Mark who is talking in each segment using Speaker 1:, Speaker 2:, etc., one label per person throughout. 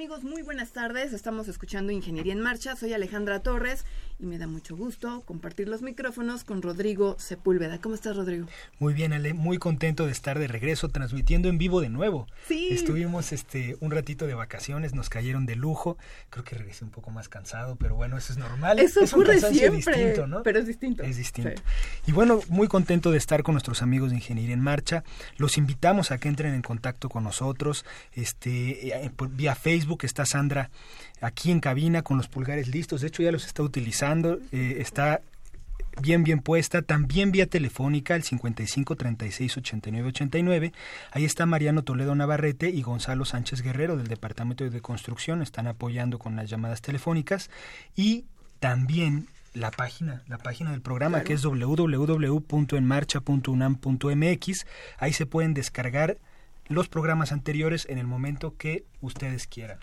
Speaker 1: Amigos? Muy buenas tardes. Estamos escuchando Ingeniería en Marcha. Soy Alejandra Torres y me da mucho gusto compartir los micrófonos con Rodrigo Sepúlveda. ¿Cómo estás, Rodrigo?
Speaker 2: Muy bien, Ale. Muy contento de estar de regreso transmitiendo en vivo de nuevo.
Speaker 1: Sí.
Speaker 2: Estuvimos este un ratito de vacaciones, nos cayeron de lujo. Creo que regresé un poco más cansado, pero bueno, eso es normal.
Speaker 1: Eso
Speaker 2: es
Speaker 1: ocurre siempre,
Speaker 2: distinto, ¿no?
Speaker 1: Pero es distinto.
Speaker 2: Es distinto. Y bueno, muy contento de estar con nuestros amigos de Ingeniería en Marcha. Los invitamos a que entren en contacto con nosotros. Este eh, vía Facebook está Sandra aquí en cabina con los pulgares listos. De hecho, ya los está utilizando. Eh, está bien bien puesta, también vía telefónica al 55 36 89 89. Ahí está Mariano Toledo Navarrete y Gonzalo Sánchez Guerrero del Departamento de Construcción, están apoyando con las llamadas telefónicas y también la página, la página del programa que es www.enmarcha.unam.mx. Ahí se pueden descargar los programas anteriores en el momento que ustedes quieran.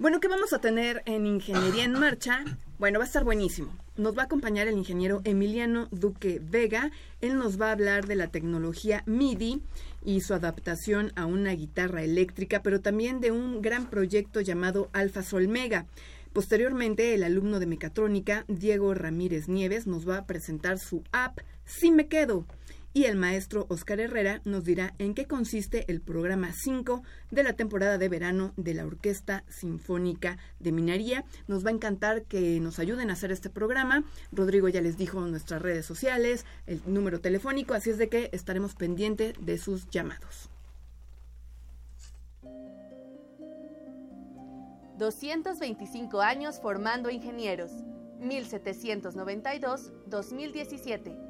Speaker 1: Bueno, ¿qué vamos a tener en Ingeniería en Marcha? Bueno, va a estar buenísimo. Nos va a acompañar el ingeniero Emiliano Duque Vega. Él nos va a hablar de la tecnología MIDI y su adaptación a una guitarra eléctrica, pero también de un gran proyecto llamado Alfa Sol Mega. Posteriormente, el alumno de mecatrónica, Diego Ramírez Nieves, nos va a presentar su app Si Me Quedo y el maestro Oscar Herrera nos dirá en qué consiste el programa 5 de la temporada de verano de la Orquesta Sinfónica de Minería. Nos va a encantar que nos ayuden a hacer este programa. Rodrigo ya les dijo nuestras redes sociales, el número telefónico, así es de que estaremos pendientes de sus llamados.
Speaker 3: 225 años formando ingenieros. 1792-2017.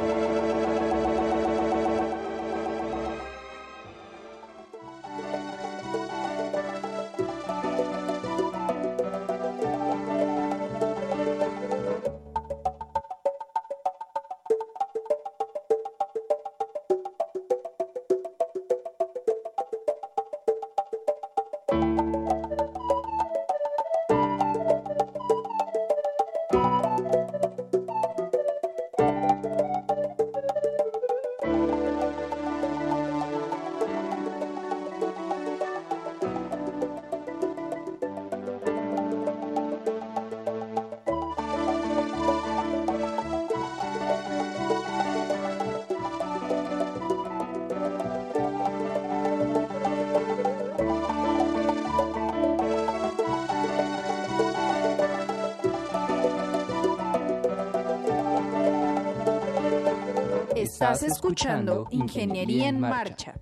Speaker 3: Estás escuchando Ingeniería en Marcha.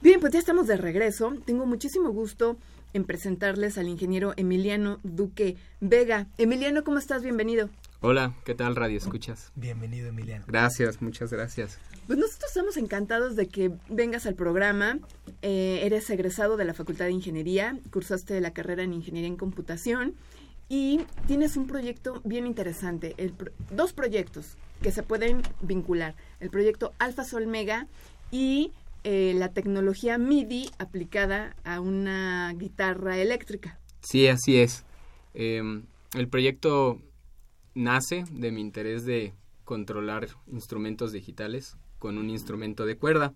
Speaker 1: Bien, pues ya estamos de regreso. Tengo muchísimo gusto en presentarles al ingeniero Emiliano Duque Vega. Emiliano, ¿cómo estás? Bienvenido.
Speaker 4: Hola, ¿qué tal Radio Escuchas?
Speaker 2: Bienvenido, Emiliano.
Speaker 4: Gracias, muchas gracias.
Speaker 1: Pues nosotros estamos encantados de que vengas al programa. Eh, eres egresado de la Facultad de Ingeniería, cursaste la carrera en Ingeniería en Computación y tienes un proyecto bien interesante, el dos proyectos que se pueden vincular, el proyecto Alfa Sol Mega y eh, la tecnología MIDI aplicada a una guitarra eléctrica.
Speaker 4: Sí, así es. Em, el proyecto nace de mi interés de controlar instrumentos digitales con un instrumento de cuerda.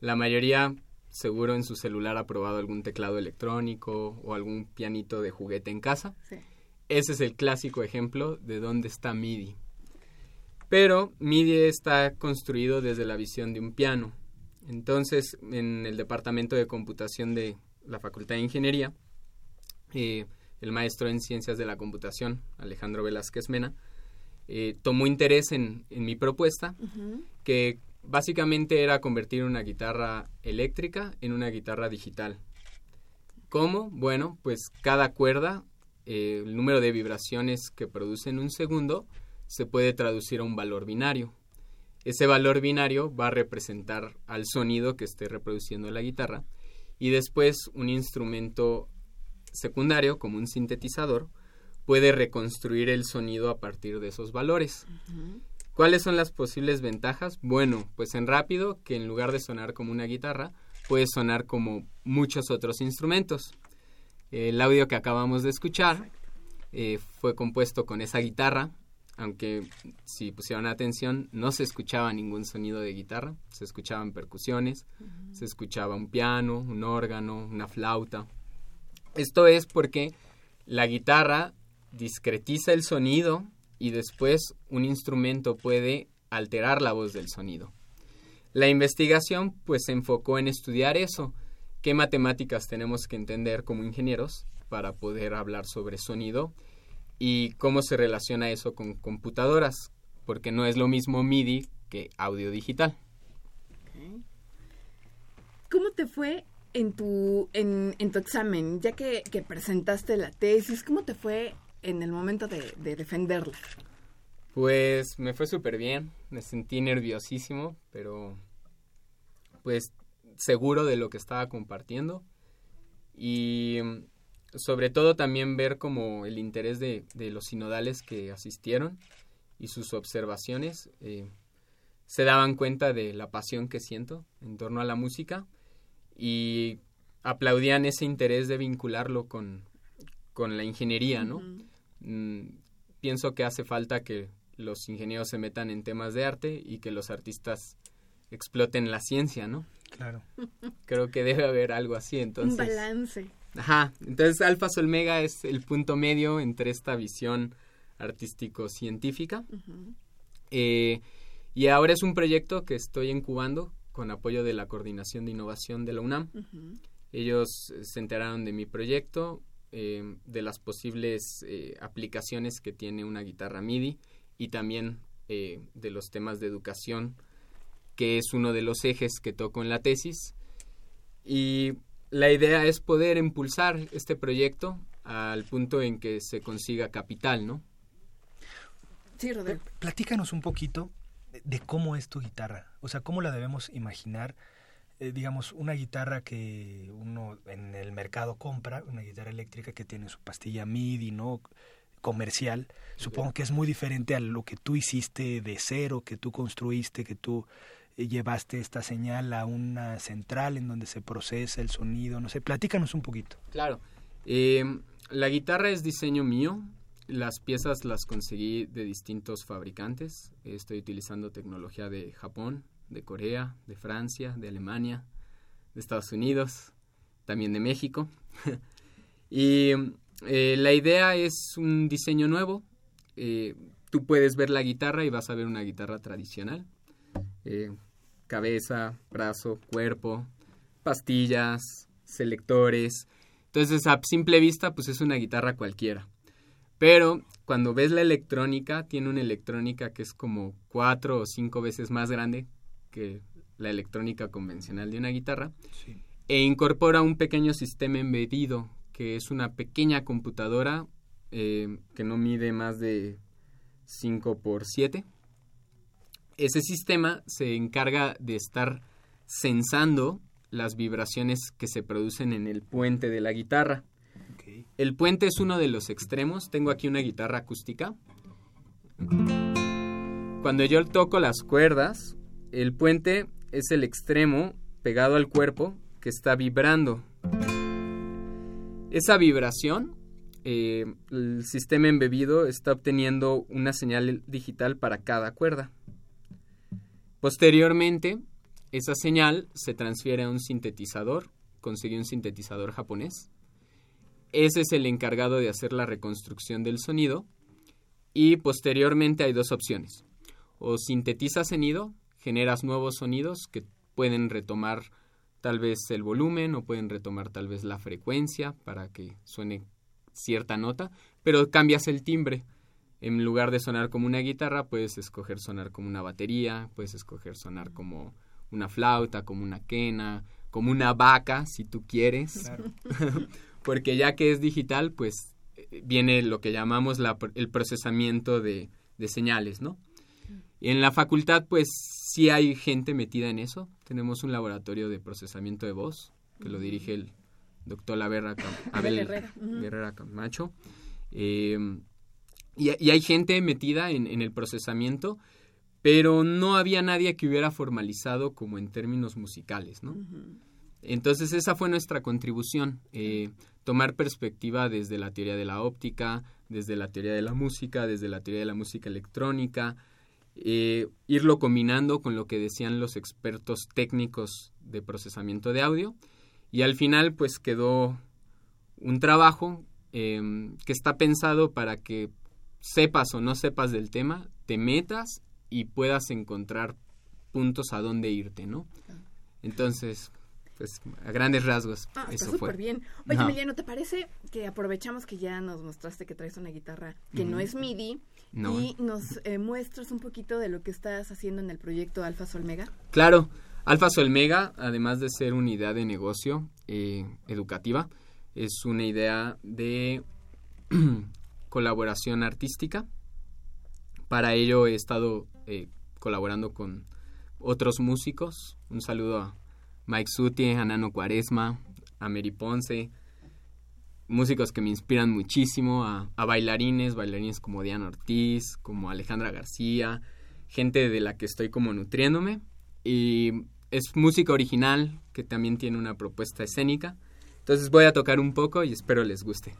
Speaker 4: La mayoría seguro en su celular ha probado algún teclado electrónico o algún pianito de juguete en casa. Ese es el clásico ejemplo de dónde está MIDI. Pero MIDI está construido desde la visión de un piano. Entonces, en el departamento de computación de la Facultad de Ingeniería, eh, el maestro en ciencias de la computación, Alejandro Velázquez Mena, eh, tomó interés en, mi propuesta, que básicamente era convertir una guitarra eléctrica en una guitarra digital. ¿Cómo? Bueno, pues cada cuerda, eh, el número de vibraciones que produce en un segundo, se puede traducir a un valor binario. Ese valor binario va a representar al sonido que esté reproduciendo la guitarra y después un instrumento secundario, como un sintetizador, puede reconstruir el sonido a partir de esos valores. ¿Cuáles son las posibles ventajas? Bueno, pues en rápido, que en lugar de sonar como una guitarra, puede sonar como muchos otros instrumentos. El audio que acabamos de escuchar eh, fue compuesto con esa guitarra, aunque si pusieron atención no se escuchaba ningún sonido de guitarra, se escuchaban percusiones, se escuchaba un piano, un órgano, una flauta. Esto es porque la guitarra discretiza el sonido y después un instrumento puede alterar la voz del sonido. La investigación pues se enfocó en estudiar eso, qué matemáticas tenemos que entender como ingenieros para poder hablar sobre sonido y cómo se relaciona eso con computadoras, porque no es lo mismo MIDI que audio digital.
Speaker 1: ¿Cómo te fue en tu, en, tu examen, ya que, presentaste la tesis, cómo te fue en el momento de, de defenderla?
Speaker 4: Pues me fue súper bien, me sentí nerviosísimo, pero pues seguro de lo que estaba compartiendo y sobre todo también ver como el interés de, los sinodales que asistieron y sus observaciones eh, se daban cuenta de la pasión que siento en torno a la música y aplaudían ese interés de vincularlo con, la ingeniería, ¿no? Mm, pienso que hace falta que los ingenieros se metan en temas de arte y que los artistas exploten la ciencia, ¿no?
Speaker 2: Claro.
Speaker 4: Creo que debe haber algo así, entonces.
Speaker 1: Un balance.
Speaker 4: Ajá, entonces Alfa Solmega es el punto medio entre esta visión artístico-científica. Eh, y ahora es un proyecto que estoy incubando con apoyo de la Coordinación de Innovación de la UNAM. Ellos se enteraron de mi proyecto, eh, de las posibles eh, aplicaciones que tiene una guitarra MIDI y también de los temas de educación, que es uno de los ejes que toco en la tesis. Y la idea es poder impulsar este proyecto al punto en que se consiga capital, ¿no?
Speaker 1: Sí, Rodrigo.
Speaker 2: Platícanos un poquito de cómo es tu guitarra, o sea, cómo la debemos imaginar, eh, digamos, una guitarra que uno en el mercado compra, una guitarra eléctrica que tiene su pastilla MIDI, ¿no? comercial, supongo que es muy diferente a lo que tú hiciste de cero, que tú construiste, que tú llevaste esta señal a una central en donde se procesa el sonido, no sé, platícanos un poquito.
Speaker 4: Claro, eh, la guitarra es diseño mío, las piezas las conseguí de distintos fabricantes, estoy utilizando tecnología de Japón, de Corea, de Francia, de Alemania, de Estados Unidos, también de México. y eh, la idea es un diseño nuevo. Eh, tú puedes ver la guitarra y vas a ver una guitarra tradicional. Eh, cabeza, brazo, cuerpo, pastillas, selectores. Entonces, a simple vista, pues es una guitarra cualquiera. Pero cuando ves la electrónica, tiene una electrónica que es como cuatro o cinco veces más grande que la electrónica convencional de una guitarra. E incorpora un pequeño sistema embedido, que es una pequeña computadora eh, que no mide más de 5 por 7 ese sistema se encarga de estar sensando las vibraciones que se producen en el puente de la guitarra. El puente es uno de los extremos. Tengo aquí una guitarra acústica. Cuando yo toco las cuerdas, el puente es el extremo pegado al cuerpo que está vibrando. Esa vibración eh, el sistema embebido está obteniendo una señal digital para cada cuerda. Posteriormente, esa señal se transfiere a un sintetizador, consigue un sintetizador japonés. Ese es el encargado de hacer la reconstrucción del sonido. Y posteriormente hay dos opciones. O sintetizas sonido, generas nuevos sonidos que pueden retomar tal vez el volumen o pueden retomar tal vez la frecuencia para que suene cierta nota, pero cambias el timbre. En lugar de sonar como una guitarra, puedes escoger sonar como una batería, puedes escoger sonar como una flauta, como una quena, como una vaca, si tú quieres. Porque ya que es digital, pues eh, viene lo que llamamos el procesamiento de, de señales, ¿no? En la facultad, pues sí hay gente metida en eso. Tenemos un laboratorio de procesamiento de voz que lo dirige el doctor Abel Herrera, Camacho. Em, y, hay gente metida en, el procesamiento, pero no había nadie que hubiera formalizado como en términos musicales, ¿no? Entonces esa fue nuestra contribución, eh, tomar perspectiva desde la teoría de la óptica, desde la teoría de la música, desde la teoría de la música electrónica, eh, irlo combinando con lo que decían los expertos técnicos de procesamiento de audio y al final pues quedó un trabajo em, que está pensado para que sepas o no sepas del tema, te metas y puedas encontrar puntos a dónde irte, ¿no? Entonces, pues a grandes rasgos.
Speaker 1: Ah, eso está súper bien. Oye, Emiliano, ¿te parece que aprovechamos que ya nos mostraste que traes una guitarra que no es MIDI y nos eh, muestras un poquito de lo que estás haciendo en el proyecto Alfa Solmega?
Speaker 4: Claro, Alfa Solmega, además de ser una idea de negocio eh, educativa, es una idea de colaboración artística. Para ello he estado eh, colaborando con otros músicos. Un saludo a Mike Suti, a Nano Cuaresma, a Mary Ponce, músicos que me inspiran muchísimo, a, bailarines, bailarines como Diana Ortiz, como Alejandra García, gente de la que estoy como nutriéndome. Y es música original que también tiene una propuesta escénica. Entonces voy a tocar un poco y espero les guste.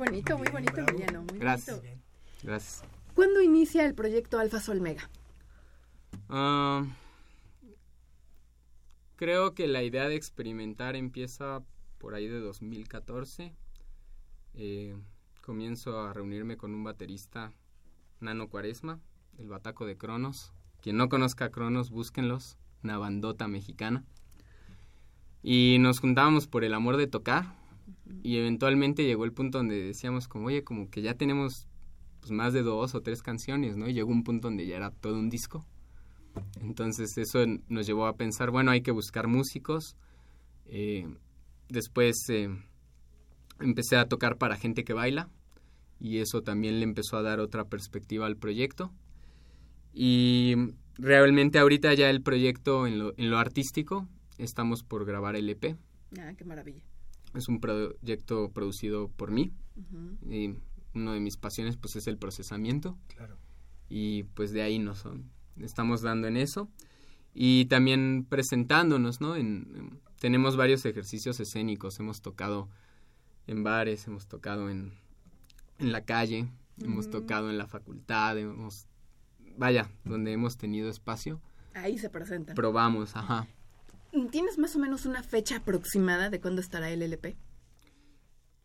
Speaker 1: Muy bonito, Emiliano. Muy
Speaker 4: Gracias. Gracias.
Speaker 1: ¿Cuándo inicia el proyecto Alfa Solmega?
Speaker 4: Ah, creo que la idea de experimentar empieza por ahí de 2014. Eh, comienzo a reunirme con un baterista, Nano Cuaresma, el Bataco de Cronos. Quien no conozca a Cronos, búsquenlos, una bandota mexicana. Y nos juntábamos por el amor de tocar, y eventualmente llegó el punto donde decíamos como, oye, como que ya tenemos pues, más de dos o tres canciones, ¿no? Y llegó un punto donde ya era todo un disco. Entonces eso nos llevó a pensar, bueno, hay que buscar músicos. Eh, después eh, empecé a tocar para gente que baila y eso también le empezó a dar otra perspectiva al proyecto. Y realmente ahorita ya el proyecto en lo, en lo artístico, estamos por grabar el EP.
Speaker 1: Ah, qué maravilla.
Speaker 4: Es un proyecto producido por mí. Y una de mis pasiones pues es el procesamiento.
Speaker 2: Claro.
Speaker 4: Y pues de ahí nos estamos dando en eso. Y también presentándonos, ¿no? En, tenemos varios ejercicios escénicos. Hemos tocado en bares, hemos tocado en, en la calle. hemos tocado en la facultad, hemos, vaya, donde hemos tenido espacio.
Speaker 1: Ahí se presentan.
Speaker 4: Probamos, ajá.
Speaker 1: ¿Tienes más o menos una fecha aproximada de cuándo estará el LP?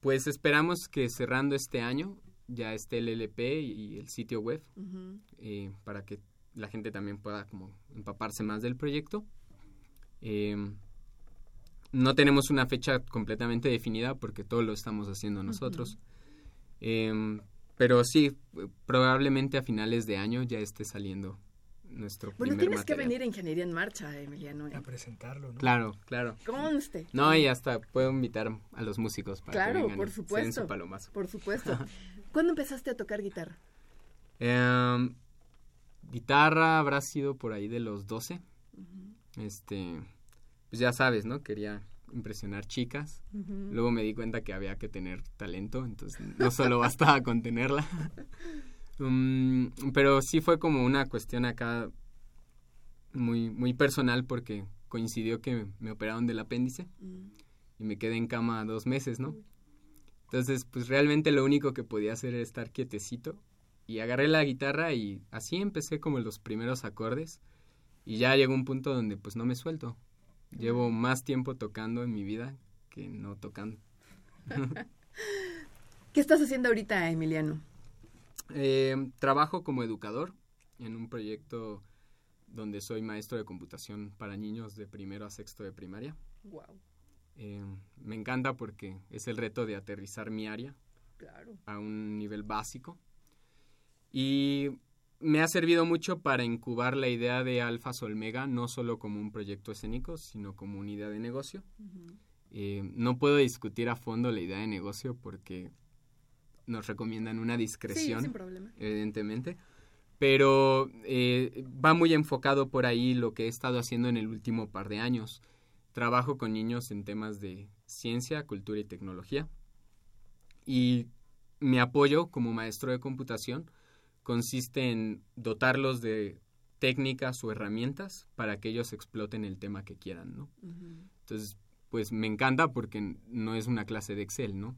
Speaker 4: Pues esperamos que cerrando este año ya esté el LP y el sitio web eh, para que la gente también pueda como empaparse más del proyecto. Em, no tenemos una fecha completamente definida porque todo lo estamos haciendo nosotros. Em, pero sí, probablemente a finales de año ya esté saliendo nuestro bueno,
Speaker 1: tienes que venir a Ingeniería en Marcha, Emiliano.
Speaker 2: A presentarlo, ¿no?
Speaker 4: Claro, claro.
Speaker 1: Conste.
Speaker 4: No, y hasta puedo invitar a los músicos para
Speaker 1: claro,
Speaker 4: que vengan
Speaker 1: por supuesto. Por supuesto. ¿Cuándo empezaste a tocar guitarra?
Speaker 4: Em, guitarra habrá sido por ahí de los 12. Este, pues ya sabes, ¿no? Quería impresionar chicas. Luego me di cuenta que había que tener talento, entonces no solo bastaba con tenerla. Um, pero sí fue como una cuestión acá muy, muy personal porque coincidió que me operaron del apéndice mm. y me quedé en cama dos meses, ¿no? Entonces, pues realmente lo único que podía hacer era estar quietecito y agarré la guitarra y así empecé como los primeros acordes y ya llegó un punto donde pues no me suelto. Llevo más tiempo tocando en mi vida que no tocando.
Speaker 1: ¿Qué estás haciendo ahorita, Emiliano?
Speaker 4: Eh, trabajo como educador en un proyecto donde soy maestro de computación para niños de primero a sexto de primaria.
Speaker 1: Wow.
Speaker 4: Eh, me encanta porque es el reto de aterrizar mi área a un nivel básico. Y me ha servido mucho para incubar la idea de Alfa Solmega, no solo como un proyecto escénico, sino como una idea de negocio. Eh, no puedo discutir a fondo la idea de negocio porque nos recomiendan una discreción, evidentemente. Pero eh, va muy enfocado por ahí lo que he estado haciendo en el último par de años. Trabajo con niños en temas de ciencia, cultura y tecnología. Y mi apoyo como maestro de computación consiste en dotarlos de técnicas o herramientas para que ellos exploten el tema que quieran, ¿no? Entonces, pues me encanta porque no es una clase de Excel, ¿no?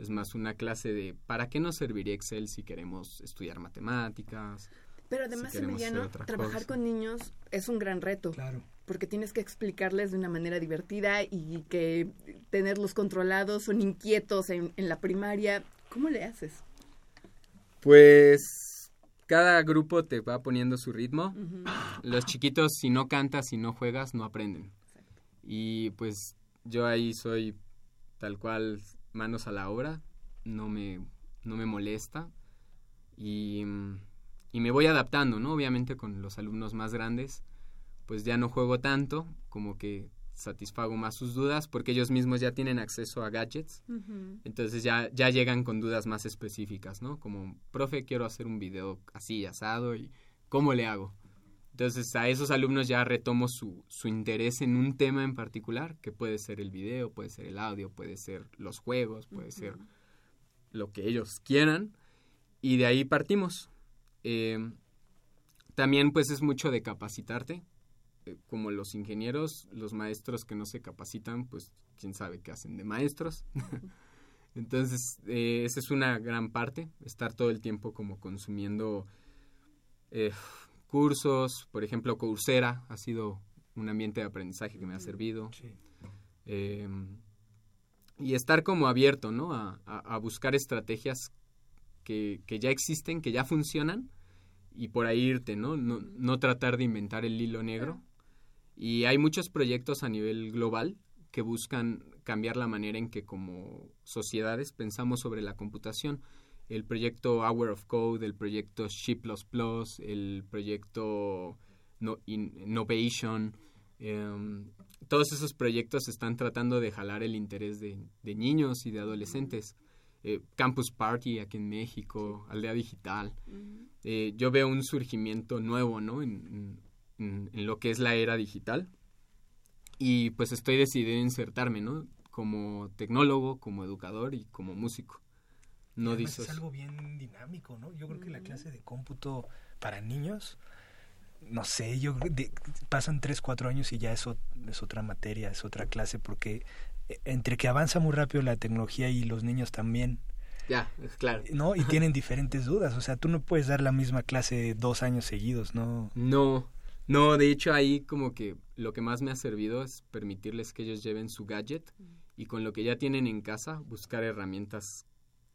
Speaker 4: Es más una clase de ¿para qué nos serviría Excel si queremos estudiar matemáticas?
Speaker 1: Pero además, Emiliano, trabajar con niños es un gran reto.
Speaker 2: Claro.
Speaker 1: Porque tienes que explicarles de una manera divertida y que tenerlos controlados, son inquietos en, en la primaria. ¿Cómo le haces?
Speaker 4: Pues cada grupo te va poniendo su ritmo. Los chiquitos, si no cantas, si no juegas, no aprenden. Y pues yo ahí soy tal cual manos a la obra, no me, no me molesta y, y me voy adaptando, ¿no? Obviamente con los alumnos más grandes, pues ya no juego tanto, como que satisfago más sus dudas porque ellos mismos ya tienen acceso a gadgets. Entonces ya, ya llegan con dudas más específicas, ¿no? Como, profe, quiero hacer un video así, asado, y ¿cómo le hago? Entonces a esos alumnos ya retomo su, su interés en un tema en particular, que puede ser el video, puede ser el audio, puede ser los juegos, puede ser lo que ellos quieran. Y de ahí partimos. Eh, también pues es mucho de capacitarte eh, como los ingenieros, los maestros que no se capacitan, pues quién sabe qué hacen de maestros. Entonces, eh, esa es una gran parte, estar todo el tiempo como consumiendo cursos, por ejemplo, Coursera ha sido un ambiente de aprendizaje que me ha servido. Em, y estar como abierto, ¿no? A, buscar estrategias que, que, ya existen, que ya funcionan, y por ahí irte, ¿no? No, no tratar de inventar el hilo negro, y hay muchos proyectos a nivel global que buscan cambiar la manera en que como sociedades pensamos sobre la computación. El proyecto Hour of Code, el proyecto C++, el proyecto Innovation, em, todos esos proyectos están tratando de jalar el interés de, niños y de adolescentes. Eh, Campus Party aquí en México, Aldea Digital. Eh, yo veo un surgimiento nuevo, ¿no? en, en, lo que es la era digital. Y pues estoy decidido a insertarme, ¿no? Como tecnólogo, como educador y como músico.
Speaker 2: No dices... Es algo bien dinámico, ¿no? Yo creo que la clase de cómputo para niños, no sé, yo pasan tres, cuatro años y ya eso es otra materia, es otra clase, porque eh, entre que avanza muy rápido la tecnología y los niños también,
Speaker 4: Ya, claro.
Speaker 2: ¿No? Y tienen diferentes dudas. O sea, tú no puedes dar la misma clase dos años seguidos, ¿no?
Speaker 4: No, no, de hecho ahí como que lo que más me ha servido es permitirles que ellos lleven su gadget y con lo que ya tienen en casa buscar herramientas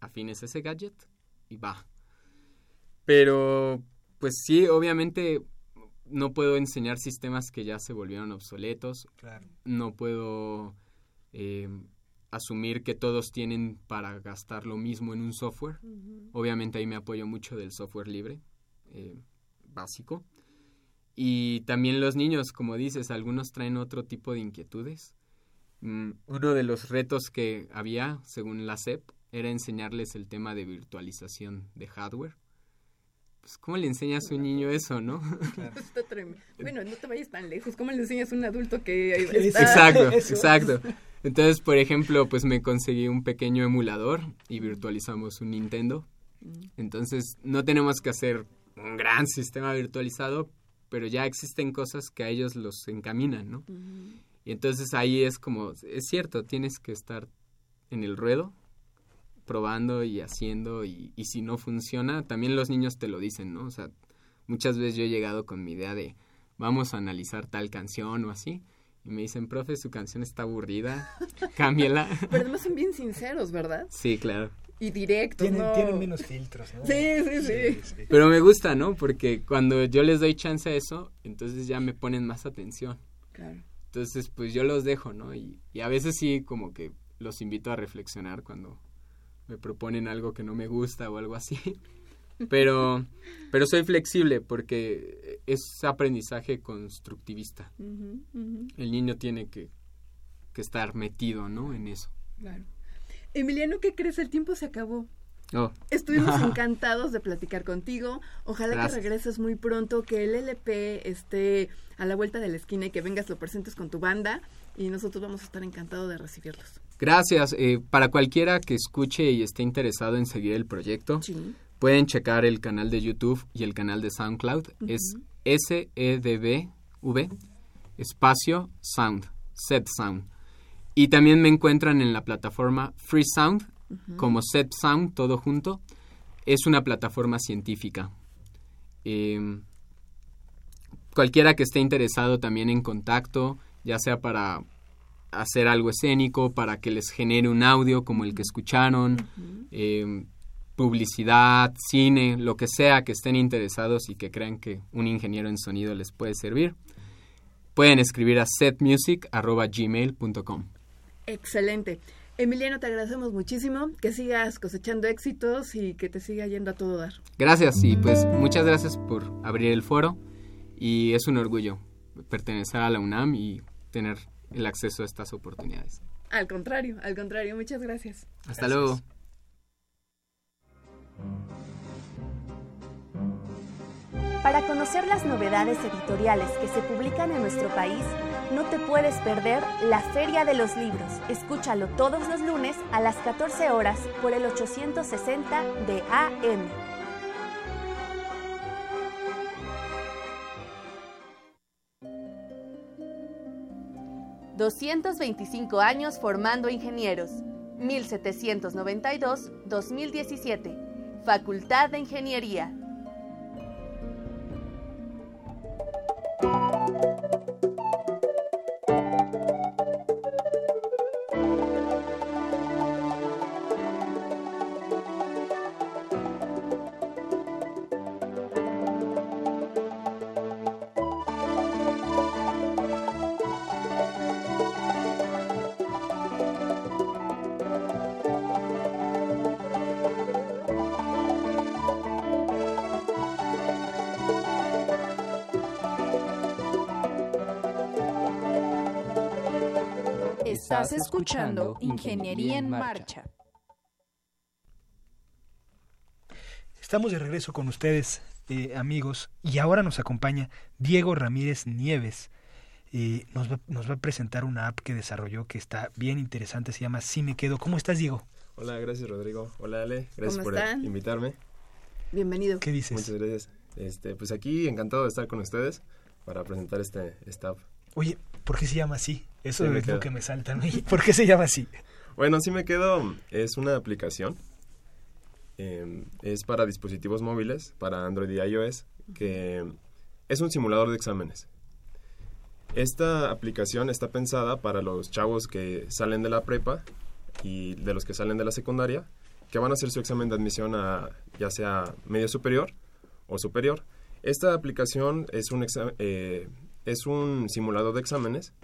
Speaker 4: afines a ese gadget y va. Pero, pues sí, obviamente no puedo enseñar sistemas que ya se volvieron obsoletos.
Speaker 2: Claro.
Speaker 4: No puedo eh, asumir que todos tienen para gastar lo mismo en un software. Obviamente ahí me apoyo mucho del software libre, eh, básico. Y también los niños, como dices, algunos traen otro tipo de inquietudes. Mm, uno de los retos que había, según la SEP, era enseñarles el tema de virtualización de hardware. Pues, ¿cómo le enseñas a un niño eso, no?
Speaker 1: Está tremendo. Bueno, no te vayas tan lejos. ¿Cómo le enseñas a un adulto que
Speaker 4: está... Exacto, exacto. Entonces, por ejemplo, pues me conseguí un pequeño emulador y virtualizamos un Nintendo. Mm. Entonces, no tenemos que hacer un gran sistema virtualizado, pero ya existen cosas que a ellos los encaminan, ¿no? Y entonces ahí es como, es cierto, tienes que estar en el ruedo, probando y haciendo, y, y si no funciona, también los niños te lo dicen, ¿no? O sea, muchas veces yo he llegado con mi idea de, vamos a analizar tal canción o así, y me dicen, profe, su canción está aburrida, cámbiala.
Speaker 1: Pero además son bien sinceros, ¿verdad?
Speaker 4: Sí, claro
Speaker 1: y directos.
Speaker 2: Tienen, tienen menos filtros, ¿no?
Speaker 1: Sí sí, sí
Speaker 4: Pero me gusta, ¿no? Porque cuando yo les doy chance a eso, entonces ya me ponen más atención.
Speaker 1: Claro.
Speaker 4: Entonces, pues yo los dejo, ¿no? Y, y a veces sí, como que los invito a reflexionar cuando me proponen algo que no me gusta o algo así. Pero, pero soy flexible porque es aprendizaje constructivista. El niño tiene que, que estar metido, ¿no? En eso.
Speaker 1: Claro. Emiliano, ¿qué crees? El tiempo se acabó.
Speaker 4: Oh.
Speaker 1: Estuvimos encantados de platicar contigo. Ojalá que regreses muy pronto, que el LP esté a la vuelta de la esquina y que vengas, lo presentes con tu banda y nosotros vamos a estar encantados de recibirlos.
Speaker 4: Gracias. Eh, para cualquiera que escuche y esté interesado en seguir el proyecto, pueden checar el canal de YouTube y el canal de SoundCloud. Es S-E-D-B-V espacio Sound, Set Sound. Y también me encuentran en la plataforma Free Sound, como Set Sound, todo junto. Es una plataforma científica. Em, cualquiera que esté interesado también en contacto, ya sea para hacer algo escénico, para que les genere un audio como el que escucharon, em, publicidad, cine, lo que sea que estén interesados y que crean que un ingeniero en sonido les puede servir, pueden escribir a setmusic.gmail.com.
Speaker 1: Excelente. Emiliano, te agradecemos muchísimo, que sigas cosechando éxitos y que te siga yendo a todo dar.
Speaker 4: Gracias y pues muchas gracias por abrir el foro y es un orgullo pertenecer a la UNAM y tener el acceso a estas oportunidades.
Speaker 1: Al contrario, al contrario, muchas gracias.
Speaker 4: Hasta luego.
Speaker 3: Para conocer las novedades editoriales que se publican en nuestro país, no te puedes perder la Feria de los Libros. Escúchalo todos los lunes a las 14 horas por el 860 de AM. ...225 años formando ingenieros... ...1792-2017... ...Facultad de Ingeniería... Estás escuchando Ingeniería en Marcha.
Speaker 2: Estamos de regreso con ustedes, eh, amigos, y ahora nos acompaña Diego Ramírez Nieves. Eh, nos, va, nos, va, a presentar una app que desarrolló que está bien interesante, se llama Si Me Quedo. ¿Cómo estás, Diego?
Speaker 5: Hola, gracias, Rodrigo. Hola, Ale. Gracias por invitarme.
Speaker 1: Bienvenido.
Speaker 2: ¿Qué dices?
Speaker 5: Muchas gracias. Este, pues aquí encantado de estar con ustedes para presentar este, esta app.
Speaker 2: Oye, ¿por qué se llama así? Eso es lo que me salta. ¿Por qué se llama así?
Speaker 5: Bueno, sí me quedo. Es una aplicación em, es para dispositivos móviles, para Android y iOS, que es un simulador de exámenes. Esta aplicación está pensada para los chavos que salen de la prepa y de los que salen de la secundaria, que van a hacer su examen de admisión a ya sea medio superior o superior. Esta aplicación es un, eh, es un simulador de exámenes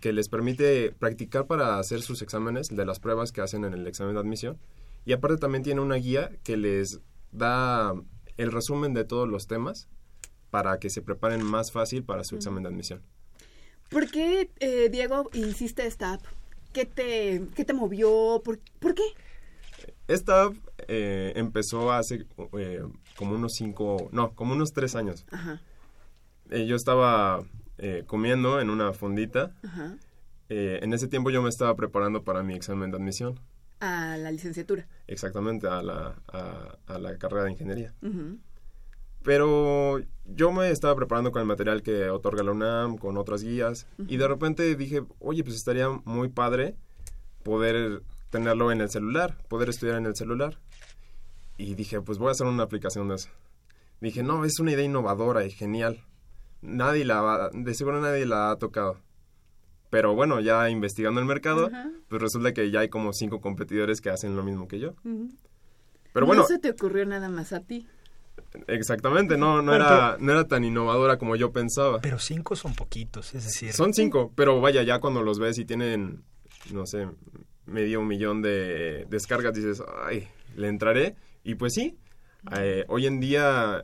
Speaker 5: que les permite practicar para hacer sus exámenes de las pruebas que hacen en el examen de admisión. Y aparte también tiene una guía que les da el resumen de todos los temas para que se preparen más fácil para su examen de admisión.
Speaker 1: ¿Por qué, eh, Diego, hiciste esta app? ¿Qué te, qué te movió? ¿Por, qué?
Speaker 5: Esta app eh, empezó hace eh, como unos cinco, no, como unos tres años. Ajá. yo estaba comiendo en una fondita. Ajá. en ese tiempo yo me estaba preparando para mi examen de admisión.
Speaker 1: A la licenciatura.
Speaker 5: Exactamente, a la, a, la carrera de ingeniería. Pero yo me estaba preparando con el material que otorga la UNAM, con otras guías, y de repente dije, oye, pues estaría muy padre poder tenerlo en el celular, poder estudiar en el celular. Y dije, pues voy a hacer una aplicación de eso. Dije, no, es una idea innovadora y genial. Nadie la va, de seguro nadie la ha tocado. Pero bueno, ya investigando el mercado, pues resulta que ya hay como cinco competidores que hacen lo mismo que yo.
Speaker 1: Pero bueno. No se te ocurrió nada más a ti.
Speaker 5: Exactamente, no, no, era, no era tan innovadora como yo pensaba.
Speaker 2: Pero cinco son poquitos, es decir.
Speaker 5: Son cinco, pero vaya, ya cuando los ves y tienen, no sé, medio millón de descargas, dices, ay, le entraré. Y pues sí, eh, hoy en día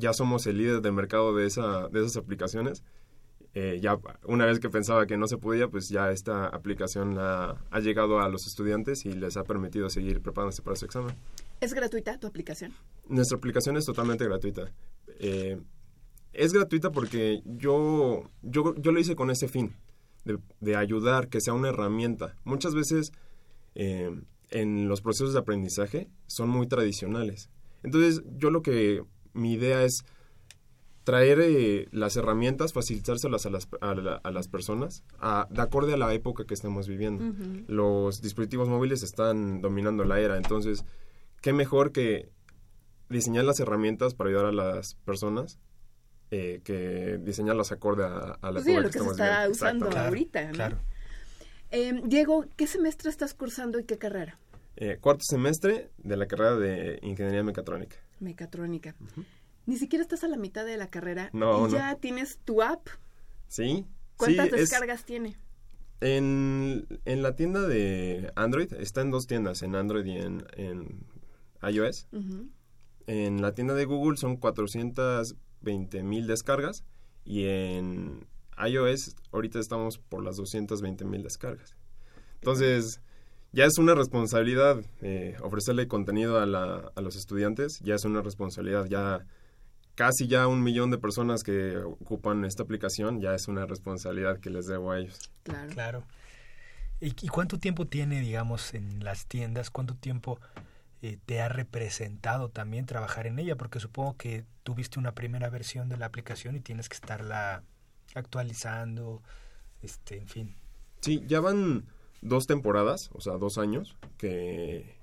Speaker 5: ya somos el líder del mercado de, esa, de esas aplicaciones. Eh, ya una vez que pensaba que no se podía, pues ya esta aplicación ha llegado a los estudiantes y les ha permitido seguir preparándose para su examen.
Speaker 1: ¿Es gratuita tu aplicación?
Speaker 5: Nuestra aplicación es totalmente gratuita. Eh, es gratuita porque yo, yo, yo lo hice con ese fin, de, ayudar, que sea una herramienta. Muchas veces eh, en los procesos de aprendizaje son muy tradicionales. Entonces yo lo que, mi idea es traer eh, las herramientas, facilitárselas a las, a, las personas, de acorde a la época que estamos viviendo. Los dispositivos móviles están dominando la era, entonces qué mejor que diseñar las herramientas para ayudar a las personas eh, que diseñarlas acorde a, a la
Speaker 1: pues sí, lo que, se está usando ahorita. Claro. Em, Diego, ¿qué semestre estás cursando y qué carrera?
Speaker 5: Eh, cuarto semestre de la carrera de Ingeniería Mecatrónica.
Speaker 1: Mecatrónica. Ni siquiera estás a la mitad de la carrera no, y ya tienes tu app.
Speaker 5: Sí.
Speaker 1: ¿Cuántas descargas tiene?
Speaker 5: En, en, la tienda de Android, está en dos tiendas, en Android y en, en iOS. En la tienda de Google son 420 mil descargas y en iOS ahorita estamos por las 220 mil descargas. Entonces, ya es una responsabilidad eh, ofrecerle contenido a, la, a los estudiantes, ya es una responsabilidad, ya casi ya un millón de personas que ocupan esta aplicación, ya es una responsabilidad que les debo a ellos.
Speaker 2: Claro. claro. ¿Y, ¿Y, cuánto tiempo tiene, digamos, en las tiendas? ¿Cuánto tiempo eh, te ha representado también trabajar en ella, porque supongo que tuviste una primera versión de la aplicación y tienes que estarla actualizando, este, en fin.
Speaker 5: Sí, ya van dos temporadas, o sea, dos años, que,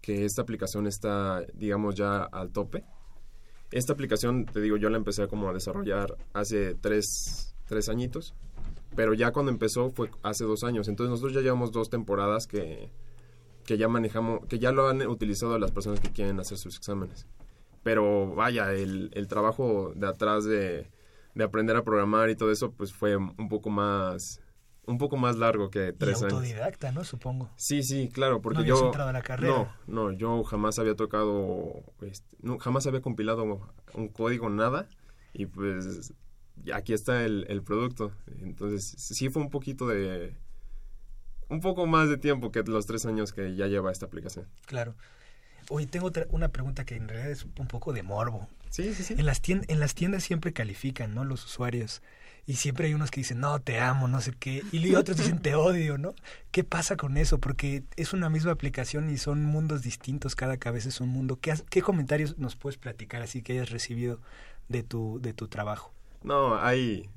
Speaker 5: que esta aplicación está, digamos, ya al tope. Esta aplicación, te digo, yo la empecé como a desarrollar hace tres, tres añitos, pero ya cuando empezó fue hace dos años. Entonces nosotros ya llevamos dos temporadas que, que ya manejamos, que ya lo han utilizado las personas que quieren hacer sus exámenes. Pero vaya, el, el trabajo de atrás de, de, aprender a programar y todo eso, pues fue un poco más un poco más largo que tres y
Speaker 2: autodidacta, ¿no? Supongo.
Speaker 5: Sí, sí, claro, porque
Speaker 2: no
Speaker 5: yo...
Speaker 2: Entrado a la carrera.
Speaker 5: No, no, yo jamás había tocado, este, no, jamás había compilado un código, nada, y pues aquí está el, el producto. Entonces, sí fue un poquito de, un poco más de tiempo que los tres años que ya lleva esta aplicación.
Speaker 2: Claro. Oye, tengo otra, una pregunta que en realidad es un poco de morbo.
Speaker 5: Sí, sí, sí.
Speaker 2: En las, tiendas, en las tiendas siempre califican, ¿no? Los usuarios. Y siempre hay unos que dicen, no, te amo, no sé qué. Y otros dicen, te odio, ¿no? ¿Qué pasa con eso? Porque es una misma aplicación y son mundos distintos. Cada cabeza es un mundo. ¿Qué, qué comentarios nos puedes platicar así que hayas recibido de tu, de tu trabajo?
Speaker 5: No, hay,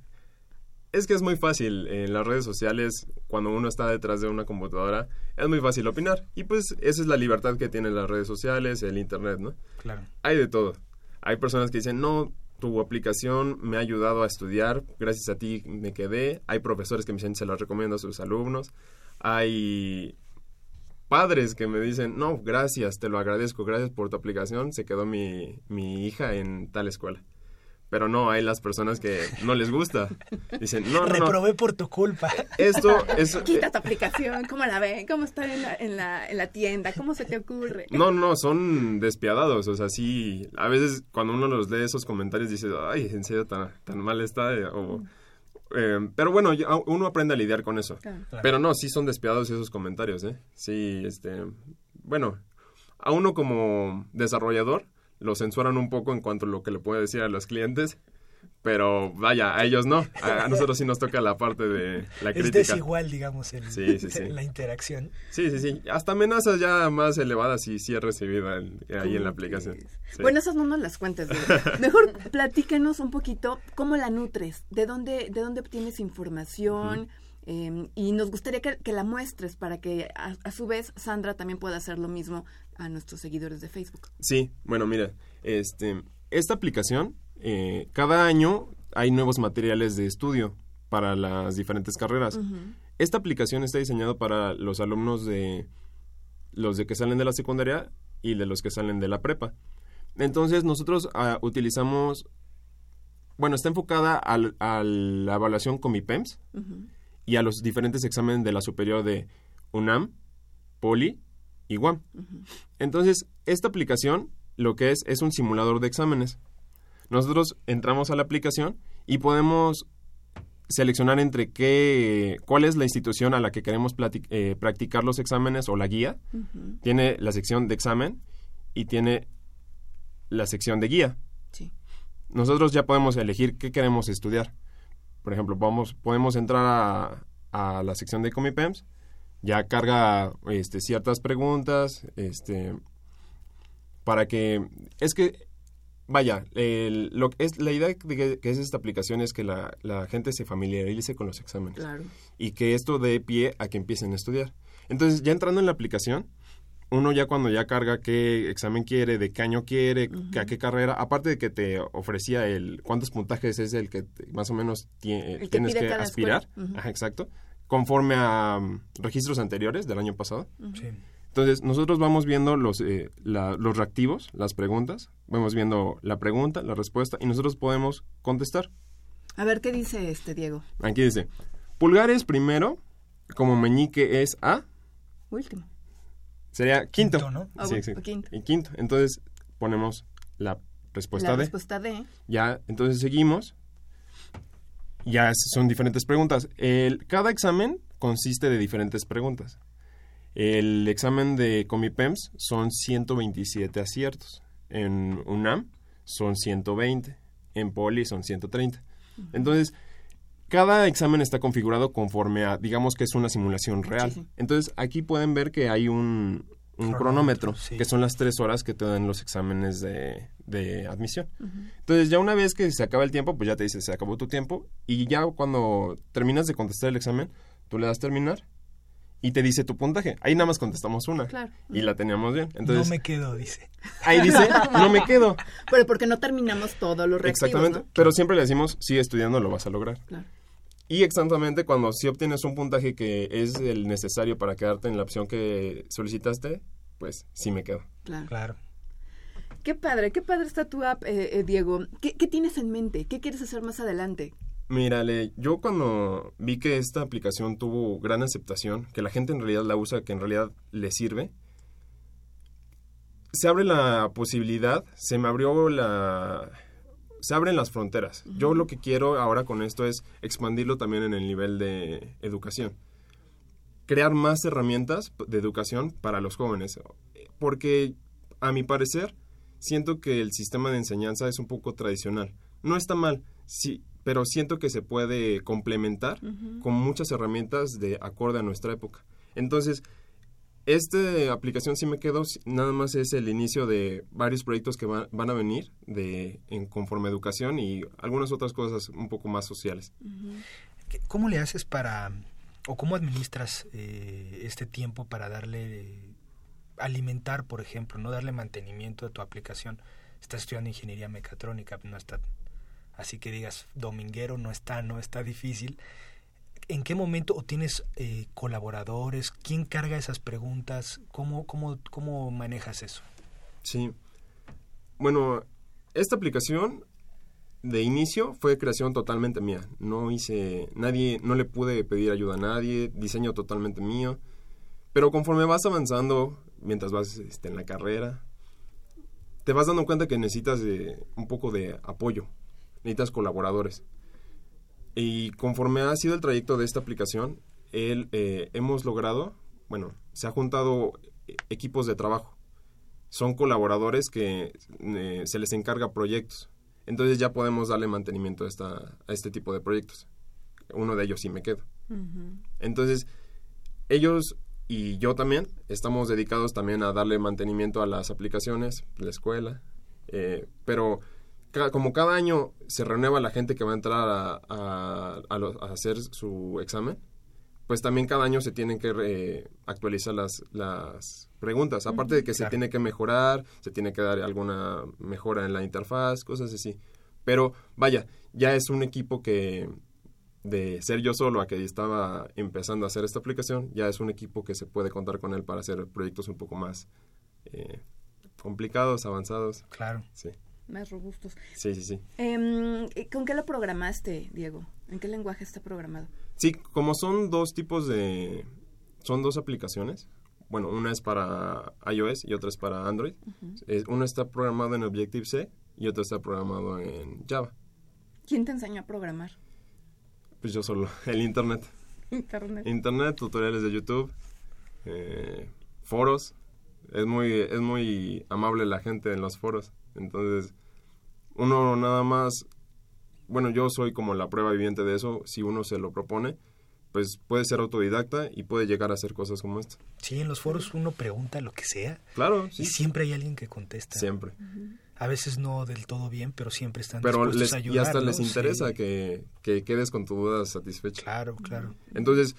Speaker 5: Es que es muy fácil en las redes sociales, cuando uno está detrás de una computadora, es muy fácil opinar. Y pues esa es la libertad que tienen las redes sociales, el Internet, ¿no?
Speaker 2: Claro.
Speaker 5: Hay de todo. Hay personas que dicen, no, tu aplicación me ha ayudado a estudiar, gracias a ti me quedé. Hay profesores que me dicen, se las recomiendo a sus alumnos. Hay padres que me dicen, no, gracias, te lo agradezco, gracias por tu aplicación, se quedó mi, mi hija en tal escuela. Pero no, hay las personas que no les gusta. Dicen, no, no, no.
Speaker 2: Reprobé por tu culpa.
Speaker 5: Esto es...
Speaker 1: Quita tu aplicación, ¿cómo la ven? ¿Cómo está en la, en la, en la tienda? ¿Cómo se te ocurre?
Speaker 5: No, no, son despiadados. O sea, sí, a veces cuando uno los lee esos comentarios dice, ay, en serio tan, tan mal está. O, eh, pero bueno, uno aprende a lidiar con eso.
Speaker 1: Claro.
Speaker 5: Pero no, sí son despiadados esos comentarios, ¿eh? Sí, este... Bueno, a uno como desarrollador lo censuran un poco en cuanto a lo que le puede decir a los clientes. Pero vaya, a ellos no. A, nosotros sí nos toca la parte de la
Speaker 2: Es
Speaker 5: crítica.
Speaker 2: desigual, digamos, el-
Speaker 5: Sí, sí, sí.
Speaker 2: la interacción.
Speaker 5: Sí, sí, sí. Hasta amenazas ya más elevadas sí, sí he recibido en- ahí en la aplicación. Sí.
Speaker 1: Bueno, esas no nos las cuentes. Diego. Mejor platícanos un poquito cómo la nutres, de dónde, de dónde obtienes información. eh, y nos gustaría que, que la muestres para que a, a su vez Sandra también pueda hacer lo mismo a nuestros seguidores de Facebook.
Speaker 5: Sí, bueno, mira, este, esta aplicación, eh, cada año hay nuevos materiales de estudio para las diferentes carreras. Esta aplicación está diseñada para los alumnos de los de que salen de la secundaria y de los que salen de la prepa. Entonces nosotros ah, utilizamos, bueno, está enfocada al- a la evaluación con MIPEMS y a los diferentes exámenes de la superior de UNAM, Poli y UAM. Entonces, esta aplicación lo que es es un simulador de exámenes. Nosotros entramos a la aplicación y podemos seleccionar entre qué, cuál es la institución a la que queremos eh, practicar los exámenes o la guía. Tiene la sección de examen y tiene la sección de guía.
Speaker 1: Sí.
Speaker 5: Nosotros ya podemos elegir qué queremos estudiar. Por ejemplo, vamos, podemos entrar a, a la sección de Comipems, ya carga este, ciertas preguntas, este, para que es que vaya el- lo que es la idea de que, que es esta aplicación es que la, la gente se familiarice con los exámenes.
Speaker 1: Claro.
Speaker 5: y que esto dé pie a que empiecen a estudiar. Entonces ya entrando en la aplicación uno ya cuando ya carga qué examen quiere de qué año quiere que a qué carrera aparte de que te ofrecía el cuántos puntajes es el que te- más o menos tie-
Speaker 1: El que
Speaker 5: tienes que aspirar. Ajá, exacto conforme a mm, registros anteriores del año pasado
Speaker 2: Sí.
Speaker 5: entonces, nosotros vamos viendo los, eh, la- los reactivos, las preguntas, vamos viendo la pregunta, la respuesta, y nosotros podemos contestar.
Speaker 1: A ver, ¿qué dice este Diego?
Speaker 5: Aquí dice, pulgares primero, como meñique es A,
Speaker 1: Último.
Speaker 5: sería quinto.
Speaker 2: Quinto, ¿no?
Speaker 1: Ah,
Speaker 5: Sí,
Speaker 1: quinto.
Speaker 5: Y quinto. Entonces, ponemos la respuesta
Speaker 1: la
Speaker 5: D.
Speaker 1: respuesta D.
Speaker 5: Ya, entonces seguimos. Ya son diferentes preguntas. El, cada examen consiste de diferentes preguntas. El examen de Comipems son 127 aciertos. En UNAM son 120. En Poli son 130. Entonces, cada examen está configurado conforme a, digamos que es una simulación real.
Speaker 1: Sí, sí.
Speaker 5: Entonces, aquí pueden ver que hay un, un
Speaker 2: Cronómetro,
Speaker 5: cronómetro,
Speaker 2: sí.
Speaker 5: que son las tres horas que te dan los exámenes de, de admisión. Entonces, ya una vez que se acaba el tiempo, pues ya te dice, se acabó tu tiempo. Y ya cuando terminas de contestar el examen, tú le das terminar y te dice tu puntaje. Ahí nada más contestamos una.
Speaker 1: Claro.
Speaker 5: Y la teníamos bien. Entonces,
Speaker 2: no me quedo, dice.
Speaker 5: ahí dice, no me quedo.
Speaker 1: Pero porque no terminamos todos los reactivos,
Speaker 5: Exactamente.
Speaker 1: ¿no?
Speaker 5: Pero siempre le decimos, sigue estudiando, lo vas a lograr.
Speaker 1: Claro.
Speaker 5: Y exactamente cuando sí obtienes un puntaje que es el necesario para quedarte en la opción que solicitaste, pues sí me quedo.
Speaker 1: Claro.
Speaker 2: Claro.
Speaker 1: Qué padre, qué padre está tu app, eh, eh, Diego. ¿Qué, qué tienes en mente? ¿Qué quieres hacer más adelante?
Speaker 5: Mírale, yo cuando vi que esta aplicación tuvo gran aceptación, que la gente en realidad la usa, que en realidad le sirve, se abre la posibilidad, se me abrió la... Se abren las fronteras. Yo lo que quiero ahora con esto es expandirlo también en el nivel de educación. Crear más herramientas de educación para los jóvenes. Porque, a mi parecer, siento que el sistema de enseñanza es un poco tradicional. No está mal, sí, pero siento que se puede complementar con muchas herramientas de acorde a nuestra época. Entonces, esta aplicación sí me quedo, sí, nada más es el inicio de varios proyectos que van, van a venir de en conforme a educación y algunas otras cosas un poco más sociales.
Speaker 2: ¿Cómo le haces para, o cómo administras eh, este tiempo para darle, alimentar, por ejemplo, no darle mantenimiento a tu aplicación? Estás estudiando ingeniería mecatrónica, no está, así que digas, dominguero no está, no está difícil. ¿En qué momento o tienes eh, colaboradores? ¿Quién carga esas preguntas? ¿Cómo, cómo, ¿Cómo manejas eso?
Speaker 5: Sí. Bueno, esta aplicación de inicio fue creación totalmente mía. No hice, nadie, no le pude pedir ayuda a nadie, diseño totalmente mío. Pero conforme vas avanzando, mientras vas este, en la carrera, te vas dando cuenta que necesitas de, un poco de apoyo, necesitas colaboradores. Y conforme ha sido el trayecto de esta aplicación, eh, hemos logrado, bueno, se ha juntado equipos de trabajo. Son colaboradores que eh, se les encarga proyectos entonces ya podemos darle mantenimiento a, esta, a este tipo de proyectos. Uno de ellos sí me quedo. Entonces, ellos y yo también estamos dedicados también a darle mantenimiento a las aplicaciones, la escuela, eh, pero como cada año se renueva la gente que va a entrar a, a, hacer su examen, pues también cada año se tienen que actualizar las, las preguntas. Aparte de que se tiene que mejorar, se tiene que dar alguna mejora en la interfaz, cosas así. Pero vaya, ya es un equipo que de ser yo solo a que estaba empezando a hacer esta aplicación, ya es un equipo que se puede contar con él para hacer proyectos un poco más eh, complicados, avanzados.
Speaker 2: Claro.
Speaker 5: Sí.
Speaker 1: Más robustos.
Speaker 5: Sí, sí, sí.
Speaker 1: Em, ¿Con qué lo programaste, Diego? ¿En qué lenguaje está programado?
Speaker 5: Sí, como son dos tipos de... Son dos aplicaciones. Bueno, una es para iOS y otra es para Android. una está programada en Objective-C y otra está programado en Java.
Speaker 1: ¿Quién te enseñó a programar?
Speaker 5: Pues yo solo, el Internet.
Speaker 1: Internet.
Speaker 5: Internet, tutoriales de YouTube, eh, foros. Es muy, es muy amable la gente en los foros. Entonces, uno nada más bueno, yo soy como la prueba viviente de eso, si uno se lo propone, pues puede ser autodidacta y puede llegar a hacer cosas como esta.
Speaker 2: Sí, en los foros uno pregunta lo que sea.
Speaker 5: Claro, sí.
Speaker 2: Y siempre hay alguien que contesta.
Speaker 5: Siempre.
Speaker 2: A veces no del todo bien, pero siempre están
Speaker 5: pero
Speaker 2: dispuestos a ayudar.
Speaker 5: Y hasta les interesa que, que, quedes con tu duda satisfecha.
Speaker 2: Claro, claro.
Speaker 5: Entonces,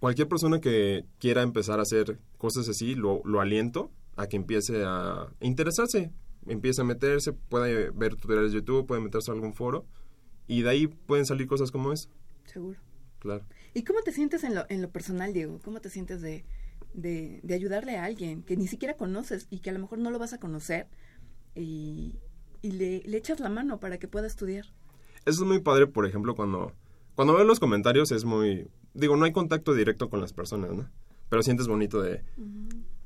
Speaker 5: cualquier persona que quiera empezar a hacer cosas así, lo, lo aliento a que empiece a interesarse. Empiece a meterse, puede ver tutoriales de YouTube, puede meterse a algún foro y de ahí pueden salir cosas como eso.
Speaker 1: Seguro.
Speaker 5: Claro.
Speaker 1: ¿Y cómo te sientes en lo, en lo personal, Diego? ¿Cómo te sientes de, de, ayudarle a alguien que ni siquiera conoces y que a lo mejor no lo vas a conocer y, y le, le, echas la mano para que pueda estudiar?
Speaker 5: Eso es muy padre, por ejemplo, cuando, cuando veo los comentarios es muy... Digo, no hay contacto directo con las personas, ¿no? Pero sientes bonito de...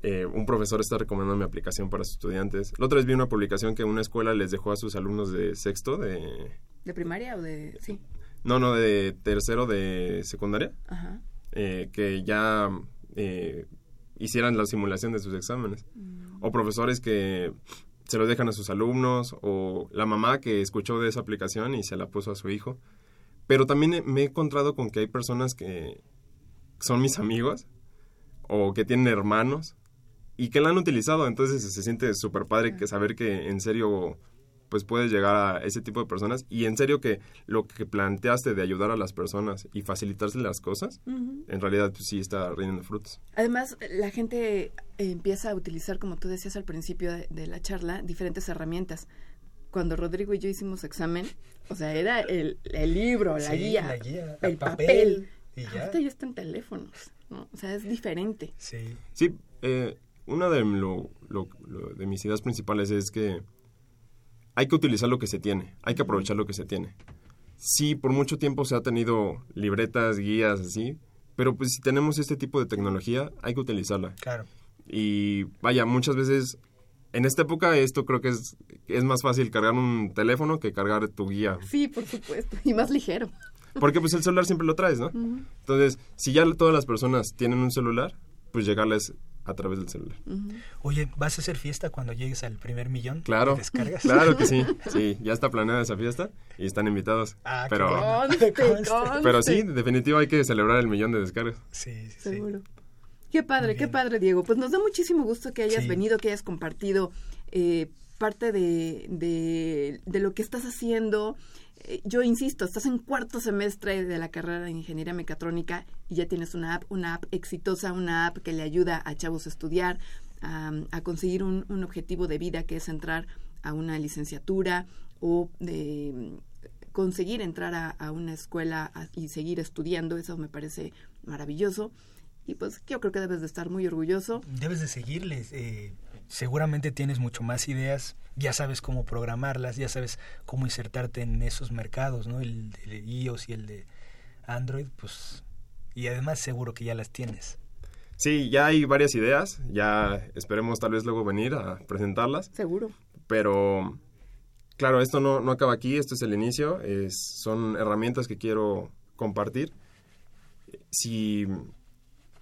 Speaker 5: Eh, un profesor está recomendando mi aplicación para sus estudiantes. La otra vez vi una publicación que una escuela les dejó a sus alumnos de sexto de
Speaker 1: ¿De primaria o de...? Sí.
Speaker 5: No, no, de tercero de secundaria.
Speaker 1: Ajá.
Speaker 5: Eh, que ya eh, hicieran la simulación de sus exámenes. Mm. O profesores que se lo dejan a sus alumnos. O la mamá que escuchó de esa aplicación y se la puso a su hijo. Pero también me he encontrado con que hay personas que son mis amigos o que tienen hermanos y que la han utilizado. Entonces se siente súper padre que saber que en serio pues puedes llegar a ese tipo de personas y en serio que lo que planteaste de ayudar a las personas y facilitarse las cosas, en realidad pues, sí está rindiendo frutos.
Speaker 1: Además, la gente empieza a utilizar, como tú decías al principio de, la charla, diferentes herramientas. Cuando Rodrigo y yo hicimos examen, o sea, era el, libro, la, guía, el papel. Y ya. ya está en teléfonos, ¿no? O sea, es diferente.
Speaker 2: Sí.
Speaker 5: Sí, eh, una de, de mis ideas principales es que hay que utilizar lo que se tiene, hay que aprovechar lo que se tiene. Sí, por mucho tiempo se ha tenido libretas, guías, así, pero pues si tenemos este tipo de tecnología, hay que utilizarla.
Speaker 2: Claro.
Speaker 5: Y vaya, muchas veces, en esta época esto creo que es, es más fácil cargar un teléfono que cargar tu guía.
Speaker 1: Sí, por supuesto, y más ligero.
Speaker 5: Porque pues el celular siempre lo traes, ¿no? Entonces, si ya todas las personas tienen un celular, pues llegarles a través del celular.
Speaker 2: Oye, ¿vas a hacer fiesta cuando llegues al primer millón
Speaker 5: claro,
Speaker 2: de descargas?
Speaker 5: Claro que sí, sí, ya está planeada esa fiesta y están invitados.
Speaker 2: Ah,
Speaker 5: pero, pero sí, definitivo hay que celebrar el millón de descargas.
Speaker 2: Sí, sí.
Speaker 1: Seguro. Qué padre, qué padre, Diego. Pues nos da muchísimo gusto que hayas venido, que hayas compartido eh, parte de, de, de lo que estás haciendo. Yo insisto, estás en cuarto semestre de la carrera de ingeniería mecatrónica y ya tienes una app, una app exitosa, una app que le ayuda a chavos a estudiar, a, conseguir un, objetivo de vida que es entrar a una licenciatura o de conseguir entrar a, una escuela y seguir estudiando. Eso me parece maravilloso. Y pues yo creo que debes de estar muy orgulloso.
Speaker 2: Debes de seguirles. Eh, seguramente tienes mucho más ideas, ya sabes cómo programarlas, ya sabes cómo insertarte en esos mercados, ¿no? El de iOS y el de Android, pues... Y además seguro que ya las tienes.
Speaker 5: Sí, ya hay varias ideas, ya esperemos tal vez luego venir a presentarlas.
Speaker 1: Seguro.
Speaker 5: Pero, claro, esto no, no acaba aquí, esto es el inicio, es, son herramientas que quiero compartir. Si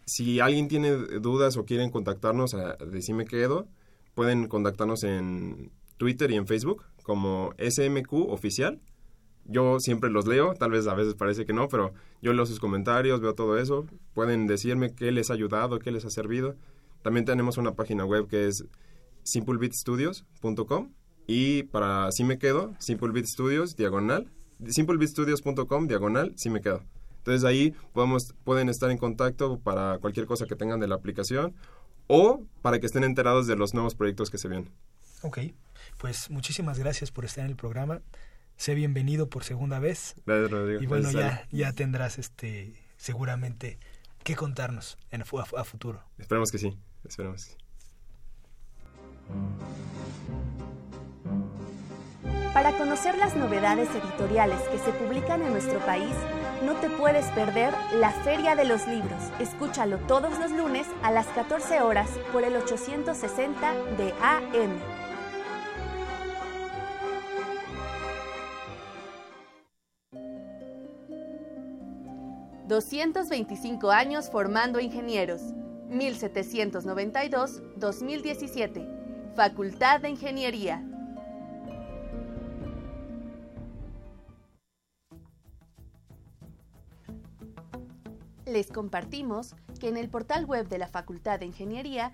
Speaker 5: si alguien tiene dudas o quieren contactarnos a Decime Quedo, pueden contactarnos en Twitter y en Facebook como SMQ Oficial. Yo siempre los leo, tal vez a veces parece que no, pero yo leo sus comentarios, veo todo eso. Pueden decirme qué les ha ayudado, qué les ha servido. También tenemos una página web que es simplebeatstudios.com y para si me quedo, simplebeatstudios diagonal, simplebeatstudios.com diagonal si me quedo. Entonces ahí podemos, pueden estar en contacto para cualquier cosa que tengan de la aplicación o para que estén enterados de los nuevos proyectos que se vienen.
Speaker 2: Ok, pues muchísimas gracias por estar en el programa. Sé bienvenido por segunda vez.
Speaker 5: Gracias, Rodrigo.
Speaker 2: Y bueno, ya, ya tendrás este seguramente que contarnos en, a, a futuro.
Speaker 5: Esperemos que sí, esperemos que sí.
Speaker 3: Para conocer las novedades editoriales que se publican en nuestro país, no te puedes perder la Feria de los Libros. Escúchalo todos los lunes a las 14 horas por el 860 de AM. ...225 años formando ingenieros... ...1792-2017... ...Facultad de Ingeniería... Les compartimos que en el portal web de la Facultad de Ingeniería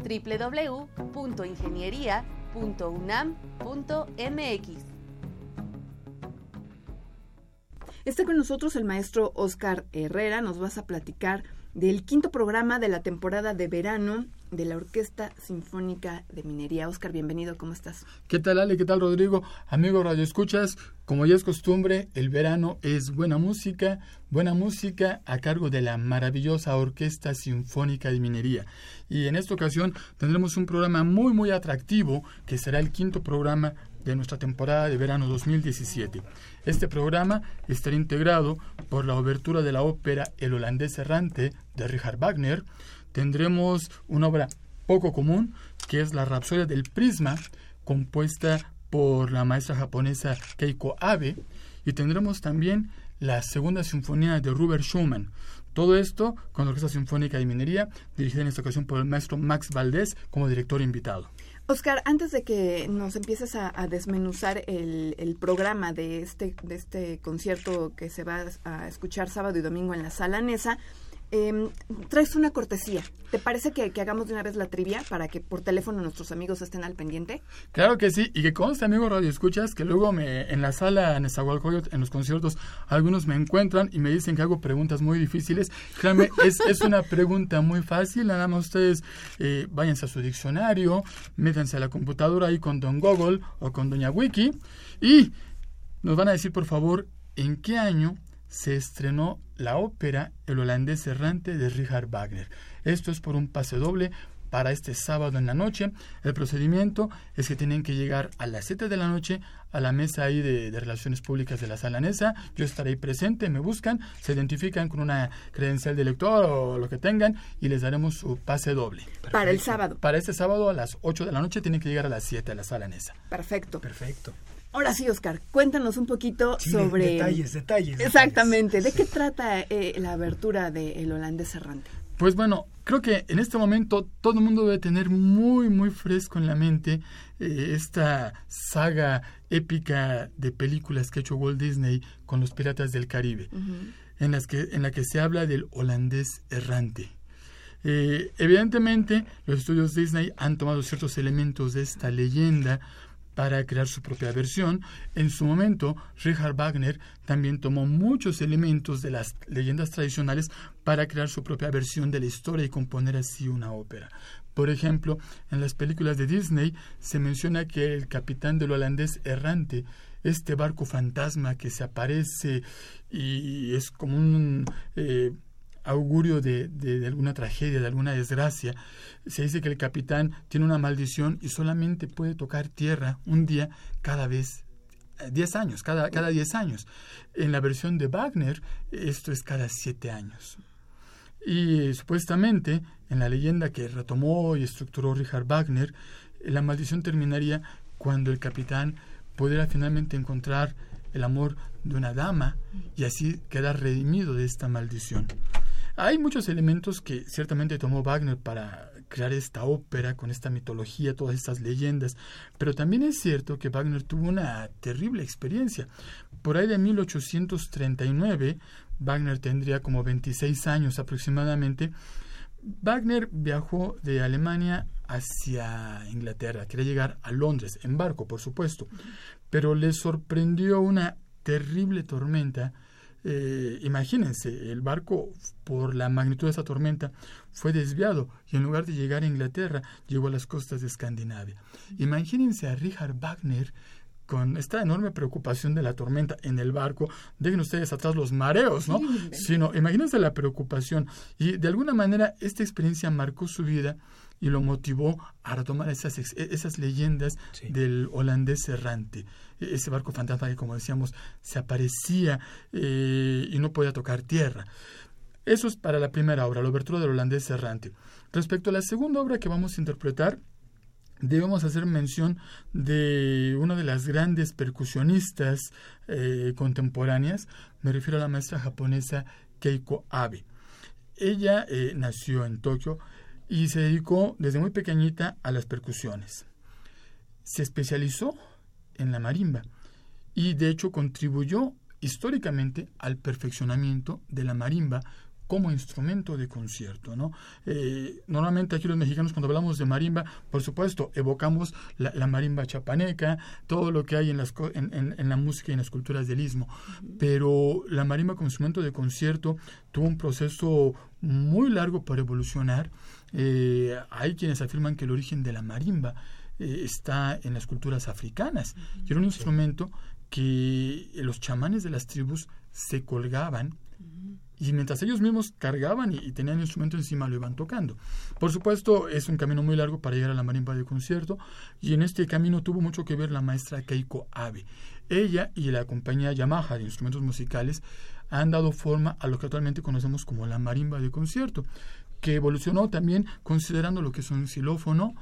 Speaker 3: www.ingeniería.unam.mx.
Speaker 1: Está con nosotros el maestro Oscar Herrera, nos vas a platicar del quinto programa de la temporada de verano de la Orquesta Sinfónica de Minería. Oscar, bienvenido, ¿cómo estás?
Speaker 6: ¿Qué tal, Ale? ¿Qué tal, Rodrigo? Amigo Radio Escuchas, como ya es costumbre, el verano es buena música, buena música a cargo de la maravillosa Orquesta Sinfónica de Minería. Y en esta ocasión tendremos un programa muy, muy atractivo, que será el quinto programa de nuestra temporada de verano 2017. Este programa estará integrado por la obertura de la ópera El holandés errante de Richard Wagner. Tendremos una obra poco común que es la Rapsodia del Prisma, compuesta por la maestra japonesa Keiko Abe. Y tendremos también la segunda sinfonía de Robert Schumann. Todo esto con la Orquesta Sinfónica de Minería, dirigida en esta ocasión por el maestro Max Valdés como director invitado.
Speaker 1: Oscar, antes de que nos empieces a, desmenuzar el, programa de este, de este concierto que se va a escuchar sábado y domingo en la sala Nesa, eh, traes una cortesía. ¿Te parece que, hagamos de una vez la trivia para que por teléfono nuestros amigos estén al pendiente?
Speaker 6: Claro que sí, y que conste, amigo Radio Escuchas, que luego me, en la sala en Nezahualcóyotl, en los conciertos, algunos me encuentran y me dicen que hago preguntas muy difíciles. Créanme, es, es una pregunta muy fácil, nada más ustedes eh, váyanse a su diccionario, métanse a la computadora ahí con Don Google o con Doña Wiki y nos van a decir, por favor, en qué año se estrenó la ópera El holandés errante de Richard Wagner. Esto es por un pase doble para este sábado en la noche. El procedimiento es que tienen que llegar a las 7 de la noche a la mesa ahí de, Relaciones Públicas de la Sala Nesa. Yo estaré ahí presente, me buscan, se identifican con una credencial de lector o lo que tengan y les daremos su pase doble.
Speaker 1: Para el sábado.
Speaker 6: Para este sábado a las 8 de la noche tienen que llegar a las 7 a la Sala Nesa.
Speaker 1: Perfecto.
Speaker 2: Perfecto.
Speaker 1: Ahora sí, Oscar, cuéntanos un poquito sobre...
Speaker 2: Detalles, detalles.
Speaker 1: Exactamente. ¿De qué trata eh, la abertura de El holandés errante?
Speaker 6: Pues bueno, creo que en este momento todo el mundo debe tener muy, muy fresco en la mente eh, esta saga épica de películas que ha hecho Walt Disney con los piratas del Caribe, en, las que, en la que se habla del holandés errante. Eh, evidentemente, los estudios Disney han tomado ciertos elementos de esta leyenda para crear su propia versión. En su momento, Richard Wagner también tomó muchos elementos de las leyendas tradicionales para crear su propia versión de la historia y componer así una ópera. Por ejemplo, en las películas de Disney se menciona que el capitán del holandés errante, este barco fantasma que se aparece y es como un eh, augurio de, de, alguna tragedia, de alguna desgracia. Se dice que el capitán tiene una maldición y solamente puede tocar tierra un día cada vez 10 eh, años, cada, cada 10 años. En la versión de Wagner, esto es cada 7 años. Y supuestamente, en la leyenda que retomó y estructuró Richard Wagner, la maldición terminaría cuando el capitán pudiera finalmente encontrar el amor de una dama y así quedar redimido de esta maldición. Hay muchos elementos que ciertamente tomó Wagner para crear esta ópera con esta mitología, todas estas leyendas, pero también es cierto que Wagner tuvo una terrible experiencia. Por ahí de 1839, Wagner tendría como 26 años aproximadamente, Wagner viajó de Alemania hacia Inglaterra, quería llegar a Londres, en barco, por supuesto, pero le sorprendió una terrible tormenta eh, imagínense, el barco, por la magnitud de esa tormenta, fue desviado y en lugar de llegar a Inglaterra, llegó a las costas de Escandinavia. Imagínense a Richard Wagner con esta enorme preocupación de la tormenta en el barco, dejen ustedes atrás los mareos, ¿no? Sino, imagínense la preocupación. Y de alguna manera esta experiencia marcó su vida y lo motivó a retomar esas, esas leyendas del holandés errante. E, ese barco fantasma que, como decíamos, se aparecía eh, y no podía tocar tierra. Eso es para la primera obra, la obertura del holandés errante. Respecto a la segunda obra que vamos a interpretar, debemos hacer mención de una de las grandes percusionistas eh, contemporáneas, me refiero a la maestra japonesa Keiko Abe. Ella eh, nació en Tokio y se dedicó desde muy pequeñita a las percusiones. Se especializó en la marimba y de hecho contribuyó históricamente al perfeccionamiento de la marimba como instrumento de concierto. ¿no? Eh, normalmente aquí los mexicanos cuando hablamos de marimba, por supuesto, evocamos la, marimba chapaneca, todo lo que hay en, las, en, en, la música y en las culturas del istmo, pero la marimba como instrumento de concierto tuvo un proceso muy largo para evolucionar. Eh, hay quienes afirman que el origen de la marimba eh, está en las culturas africanas y era un instrumento que los chamanes de las tribus se colgaban y mientras ellos mismos cargaban y, tenían el instrumento encima lo iban tocando. Por supuesto, es un camino muy largo para llegar a la marimba de concierto y en este camino tuvo mucho que ver la maestra Keiko Abe. Ella y la compañía Yamaha de instrumentos musicales han dado forma a lo que actualmente conocemos como la marimba de concierto, que evolucionó también considerando lo que es un xilófono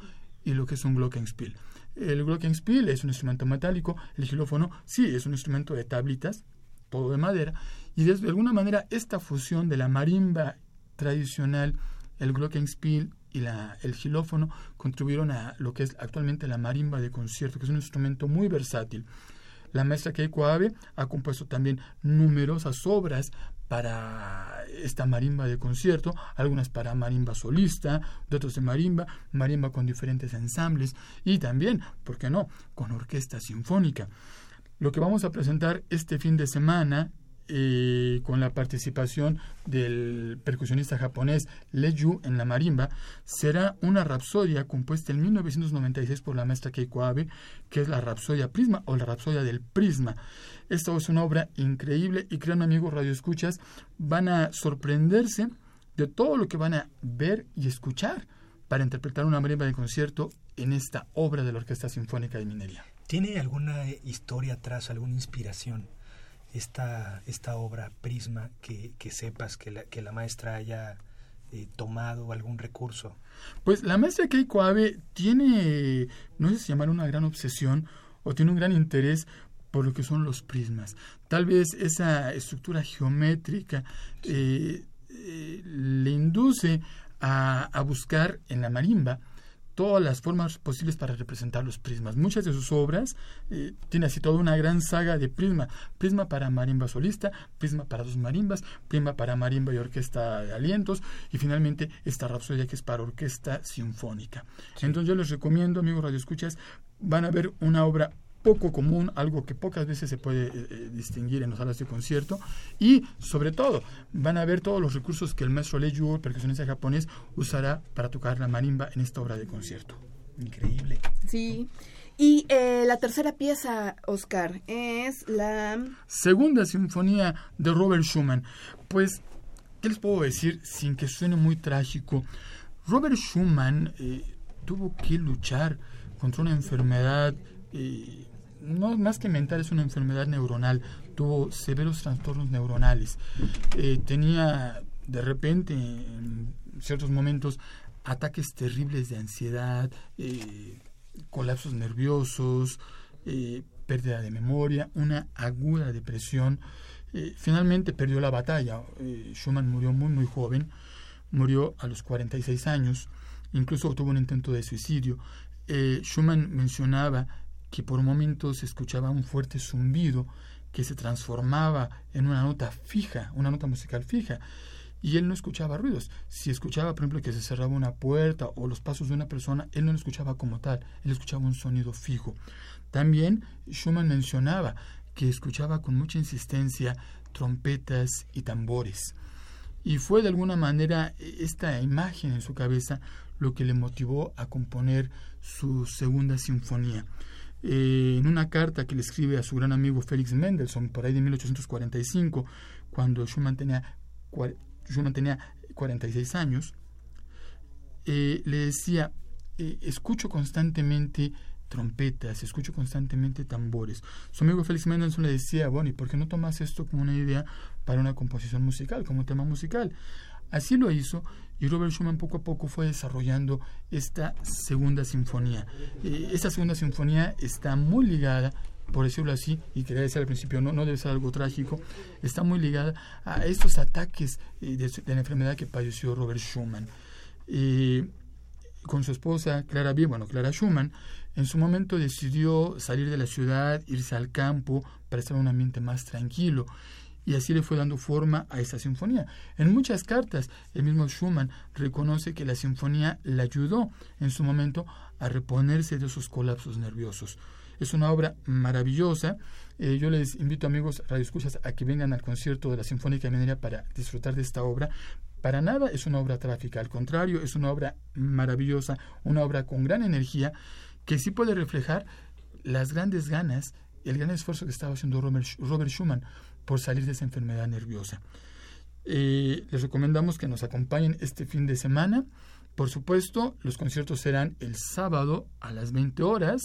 Speaker 6: y lo que es un glockenspiel. El glockenspiel es un instrumento metálico, el xilófono sí es un instrumento de tablitas, todo de madera, y de, alguna manera esta fusión de la marimba tradicional, el glockenspiel y el xilófono contribuyeron a lo que es actualmente la marimba de concierto, que es un instrumento muy versátil. La maestra Keiko Abe ha compuesto también numerosas obras para esta marimba de concierto, algunas para marimba solista, de otros de marimba, marimba con diferentes ensambles y también, ¿por qué no?, con orquesta sinfónica. Lo que vamos a presentar este fin de semana eh, con la participación del percusionista japonés Le Yu en la marimba, será una rapsodia compuesta en 1996 por la maestra Keiko Abe, que es la Rapsodia Prisma o la Rapsodia del Prisma. Esta es una obra increíble y crean amigos radioescuchas, van a sorprenderse de todo lo que van a ver y escuchar para interpretar una marimba de concierto en esta obra de la Orquesta Sinfónica de Minería.
Speaker 2: ¿Tiene alguna historia atrás, alguna inspiración? esta, esta obra Prisma que, que sepas que la, que la maestra haya eh, tomado algún recurso?
Speaker 6: Pues la maestra Keiko Abe tiene, no sé si llamar una gran obsesión o tiene un gran interés por lo que son los prismas. Tal vez esa estructura geométrica eh, eh, le induce a, a, buscar en la marimba todas las formas posibles para representar los prismas. Muchas de sus obras eh, tiene así toda una gran saga de prisma. Prisma para marimba solista, prisma para dos marimbas, prisma para marimba y orquesta de alientos y finalmente esta rapsodia que es para orquesta sinfónica. Entonces yo les recomiendo, amigos radioescuchas, van a ver una obra poco común, algo que pocas veces se puede eh, eh, distinguir en las salas de concierto y sobre todo van a ver todos los recursos que el maestro el percusionista japonés, usará para tocar la marimba en esta obra de concierto. Increíble.
Speaker 1: Sí. Y eh, la tercera pieza, Oscar, es la...
Speaker 6: Segunda Sinfonía de Robert Schumann. Pues, ¿qué les puedo decir sin que suene muy trágico? Robert Schumann tuvo que luchar contra una enfermedad no más que mental, es una enfermedad neuronal. Tuvo severos trastornos neuronales. Eh, tenía de repente, en ciertos momentos, ataques terribles de ansiedad, eh, colapsos nerviosos, eh, pérdida de memoria, una aguda depresión. finalmente perdió la batalla. Schumann murió muy, muy joven. Murió a los 46 años. Incluso tuvo un intento de suicidio. Schumann mencionaba que por momentos escuchaba un fuerte zumbido que se transformaba en una nota fija, una nota musical fija, y él no escuchaba ruidos. Si escuchaba, por ejemplo, que se cerraba una puerta o los pasos de una persona, él no lo escuchaba como tal, él escuchaba un sonido fijo. También Schumann mencionaba que escuchaba con mucha insistencia trompetas y tambores. Y fue de alguna manera esta imagen en su cabeza lo que le motivó a componer su segunda sinfonía. Eh, en una carta que le escribe a su gran amigo Félix Mendelssohn por ahí de 1845, cuando Schumann tenía, Schumann tenía 46 años, eh, le decía, eh, escucho constantemente trompetas, escucho constantemente tambores. Su amigo Félix Mendelssohn le decía, bueno, ¿y por qué no tomas esto como una idea para una composición musical, como un tema musical? Así lo hizo y Robert Schumann poco a poco fue desarrollando esta segunda sinfonía. Eh, esta segunda sinfonía está muy ligada, por decirlo así, y quería decir al principio, no, no debe ser algo trágico, está muy ligada a estos ataques eh, de, la enfermedad que padeció Robert Schumann. Eh, con su esposa Clara B, bueno, Clara Schumann, en su momento decidió salir de la ciudad, irse al campo para estar en un ambiente más tranquilo y así le fue dando forma a esta sinfonía. En muchas cartas, el mismo Schumann reconoce que la sinfonía le ayudó en su momento a reponerse de esos colapsos nerviosos. Es una obra maravillosa. Eh, yo les invito, amigos radioescuchas, a que vengan al concierto de la Sinfónica de Minería para disfrutar de esta obra. Para nada es una obra trágica, al contrario, es una obra maravillosa, una obra con gran energía que sí puede reflejar las grandes ganas el gran esfuerzo que estaba haciendo Robert Schumann por salir de esa enfermedad nerviosa. Eh, les recomendamos que nos acompañen este fin de semana. Por supuesto, los conciertos serán el sábado a las 20 horas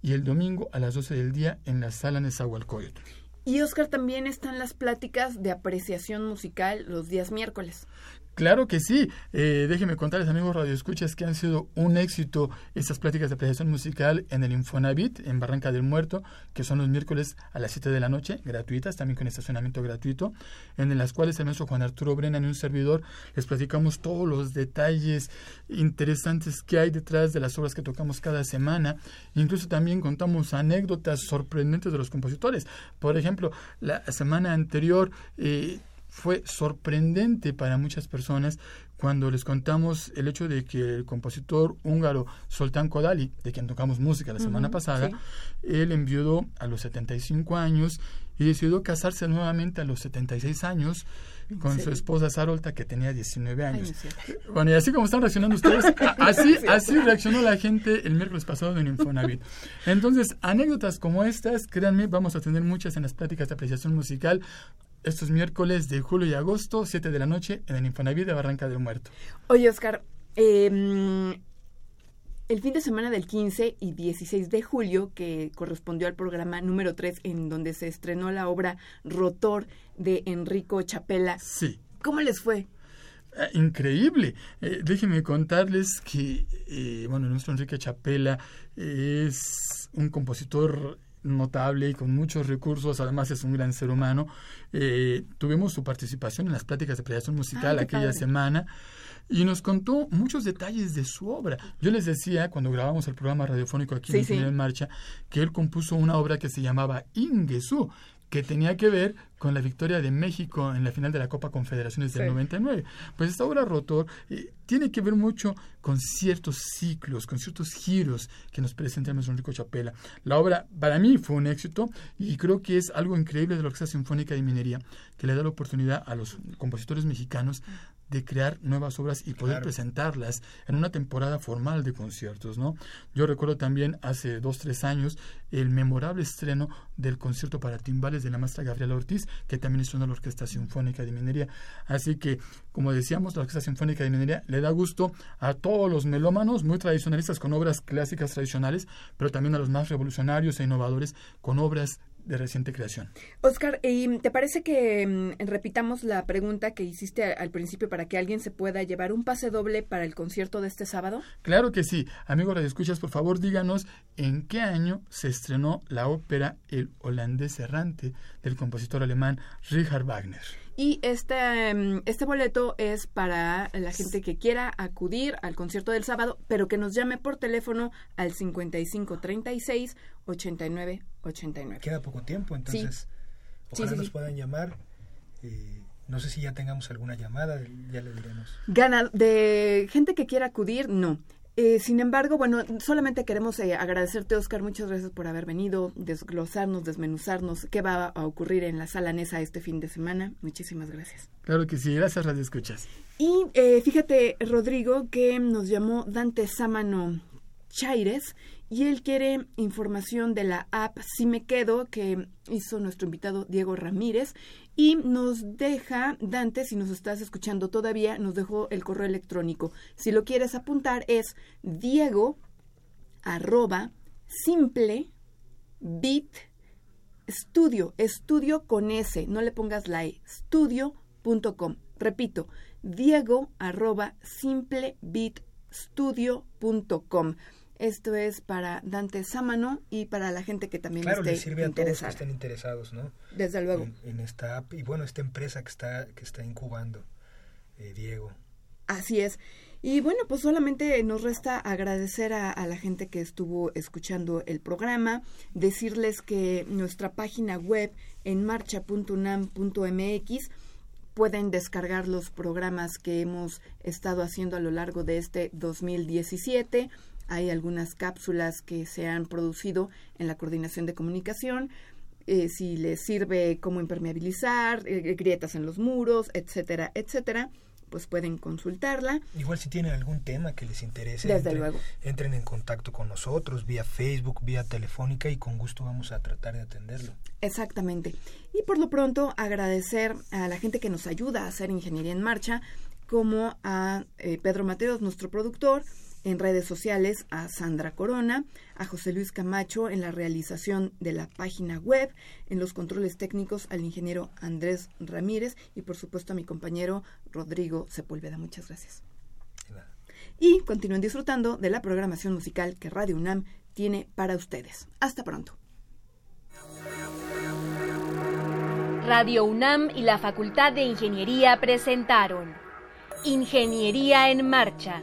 Speaker 6: y el domingo a las 12 del día en la sala Nezahualcóyotl.
Speaker 1: Y Oscar, también están las pláticas de apreciación musical los días miércoles.
Speaker 6: Claro que sí. Eh, déjenme contarles, amigos radioescuchas, que han sido un éxito estas pláticas de apreciación musical en el Infonavit, en Barranca del Muerto, que son los miércoles a las 7 de la noche, gratuitas, también con estacionamiento gratuito, en las cuales el maestro Juan Arturo Brennan y un servidor les platicamos todos los detalles interesantes que hay detrás de las obras que tocamos cada semana. Incluso también contamos anécdotas sorprendentes de los compositores. Por ejemplo, la semana anterior... Eh, fue sorprendente para muchas personas cuando les contamos el hecho de que el compositor húngaro Soltán Kodali, de quien tocamos música la semana pasada, él enviudó a los 75 años y decidió casarse nuevamente a los 76 años con su esposa Sarolta que tenía 19 años. bueno, y así como están reaccionando ustedes, así, así reaccionó la gente el miércoles pasado en Infonavit. Entonces, anécdotas como estas, créanme, vamos a tener muchas en las pláticas de apreciación musical estos miércoles de julio y agosto, 7 de la noche, en el Infonavit de Barranca del Muerto.
Speaker 1: Oye, Oscar, em, el fin de semana del 15 y 16 de julio, que correspondió al programa número 3, en donde se estrenó la obra Rotor de Enrico Chapela.
Speaker 6: Sí.
Speaker 1: ¿Cómo les fue?
Speaker 6: eh, increíble. Eh, déjenme contarles que, eh, bueno, nuestro Enrique Chapela es un compositor notable y con muchos recursos, además es un gran ser humano. tuvimos su participación en las pláticas de creación musical aquella semana y nos contó muchos detalles de su obra. Yo les decía cuando grabamos el programa radiofónico aquí en Marcha que él compuso una obra que se llamaba Ingesu, que tenía que ver con la victoria de México en la final de la Copa Confederaciones del 99. Pues esta obra Rotor eh, tiene que ver mucho con ciertos ciclos, con ciertos giros que nos presenta maestro Enrico Chapela. La obra para mí fue un éxito y creo que es algo increíble de la Orquesta Sinfónica de Minería, que le da la oportunidad a los compositores mexicanos de crear nuevas obras y poder presentarlas en una temporada formal de conciertos, ¿no? Yo recuerdo también hace dos, tres años el memorable estreno del concierto para timbales de la maestra Gabriela Ortiz, que también estuvo en la Orquesta Sinfónica de Minería. Así que, como decíamos, la Orquesta Sinfónica de Minería le da gusto a todos los melómanos muy tradicionalistas con obras clásicas tradicionales, pero también a los más revolucionarios e innovadores con obras de reciente creación.
Speaker 1: Oscar, ¿y ¿te parece que mm, repitamos la pregunta que hiciste al principio para que alguien se pueda llevar un pase doble para el concierto de este sábado?
Speaker 6: Claro que sí. Amigos escuchas, por favor díganos en qué año se estrenó la ópera El holandés errante del compositor alemán Richard Wagner.
Speaker 1: Y este, mm, este boleto es para la gente que quiera acudir al concierto del sábado, pero que nos llame por teléfono al 5536 89 89.
Speaker 2: Queda poco tiempo, entonces ojalá nos puedan llamar. Eh, no sé si ya tengamos alguna llamada, ya le diremos.
Speaker 1: Gana, de gente que quiera acudir, no. Eh, sin embargo, bueno, solamente queremos eh, agradecerte, Oscar, muchas gracias por haber venido, desglosarnos, desmenuzarnos qué va a ocurrir en la sala NESA este fin de semana. Muchísimas gracias.
Speaker 6: Claro que sí, gracias Radio Escuchas.
Speaker 1: Y eh, fíjate, Rodrigo, que nos llamó Dante Sámano Chaires y él quiere información de la app Si Me Quedo que hizo nuestro invitado Diego Ramírez y nos deja, Dante, si nos estás escuchando todavía, nos dejó el correo electrónico. Si lo quieres apuntar es Diego arroba simple bit estudio, estudio con S, no le pongas la E, estudio.com. Repito, Diego arroba simplebitstudio.com. Esto es para Dante Sámano y para la gente que también
Speaker 2: claro,
Speaker 1: esté
Speaker 2: sirve a todos que estén interesados, ¿no?
Speaker 1: Desde luego.
Speaker 2: En, esta app y bueno, esta empresa que está que está incubando eh, Diego.
Speaker 1: Así es. Y bueno, pues solamente nos resta agradecer a, a, la gente que estuvo escuchando el programa, decirles que nuestra página web en marcha.unam.mx pueden descargar los programas que hemos estado haciendo a lo largo de este 2017 hay algunas cápsulas que se han producido en la coordinación de comunicación. Eh, si les sirve cómo impermeabilizar, eh, grietas en los muros, etcétera, etcétera, pues pueden consultarla.
Speaker 2: Igual si tienen algún tema que les interese,
Speaker 1: Desde entren, luego.
Speaker 2: entren en contacto con nosotros vía Facebook, vía telefónica y con gusto vamos a tratar de atenderlo.
Speaker 1: Exactamente. Y por lo pronto agradecer a la gente que nos ayuda a hacer Ingeniería en Marcha, como a eh, Pedro Mateos, nuestro productor, en redes sociales a Sandra Corona, a José Luis Camacho en la realización de la página web, en los controles técnicos al ingeniero Andrés Ramírez y por supuesto a mi compañero Rodrigo Sepúlveda. Muchas gracias. Y continúen disfrutando de la programación musical que Radio UNAM tiene para ustedes. Hasta pronto.
Speaker 3: Radio UNAM y la Facultad de Ingeniería presentaron Ingeniería en Marcha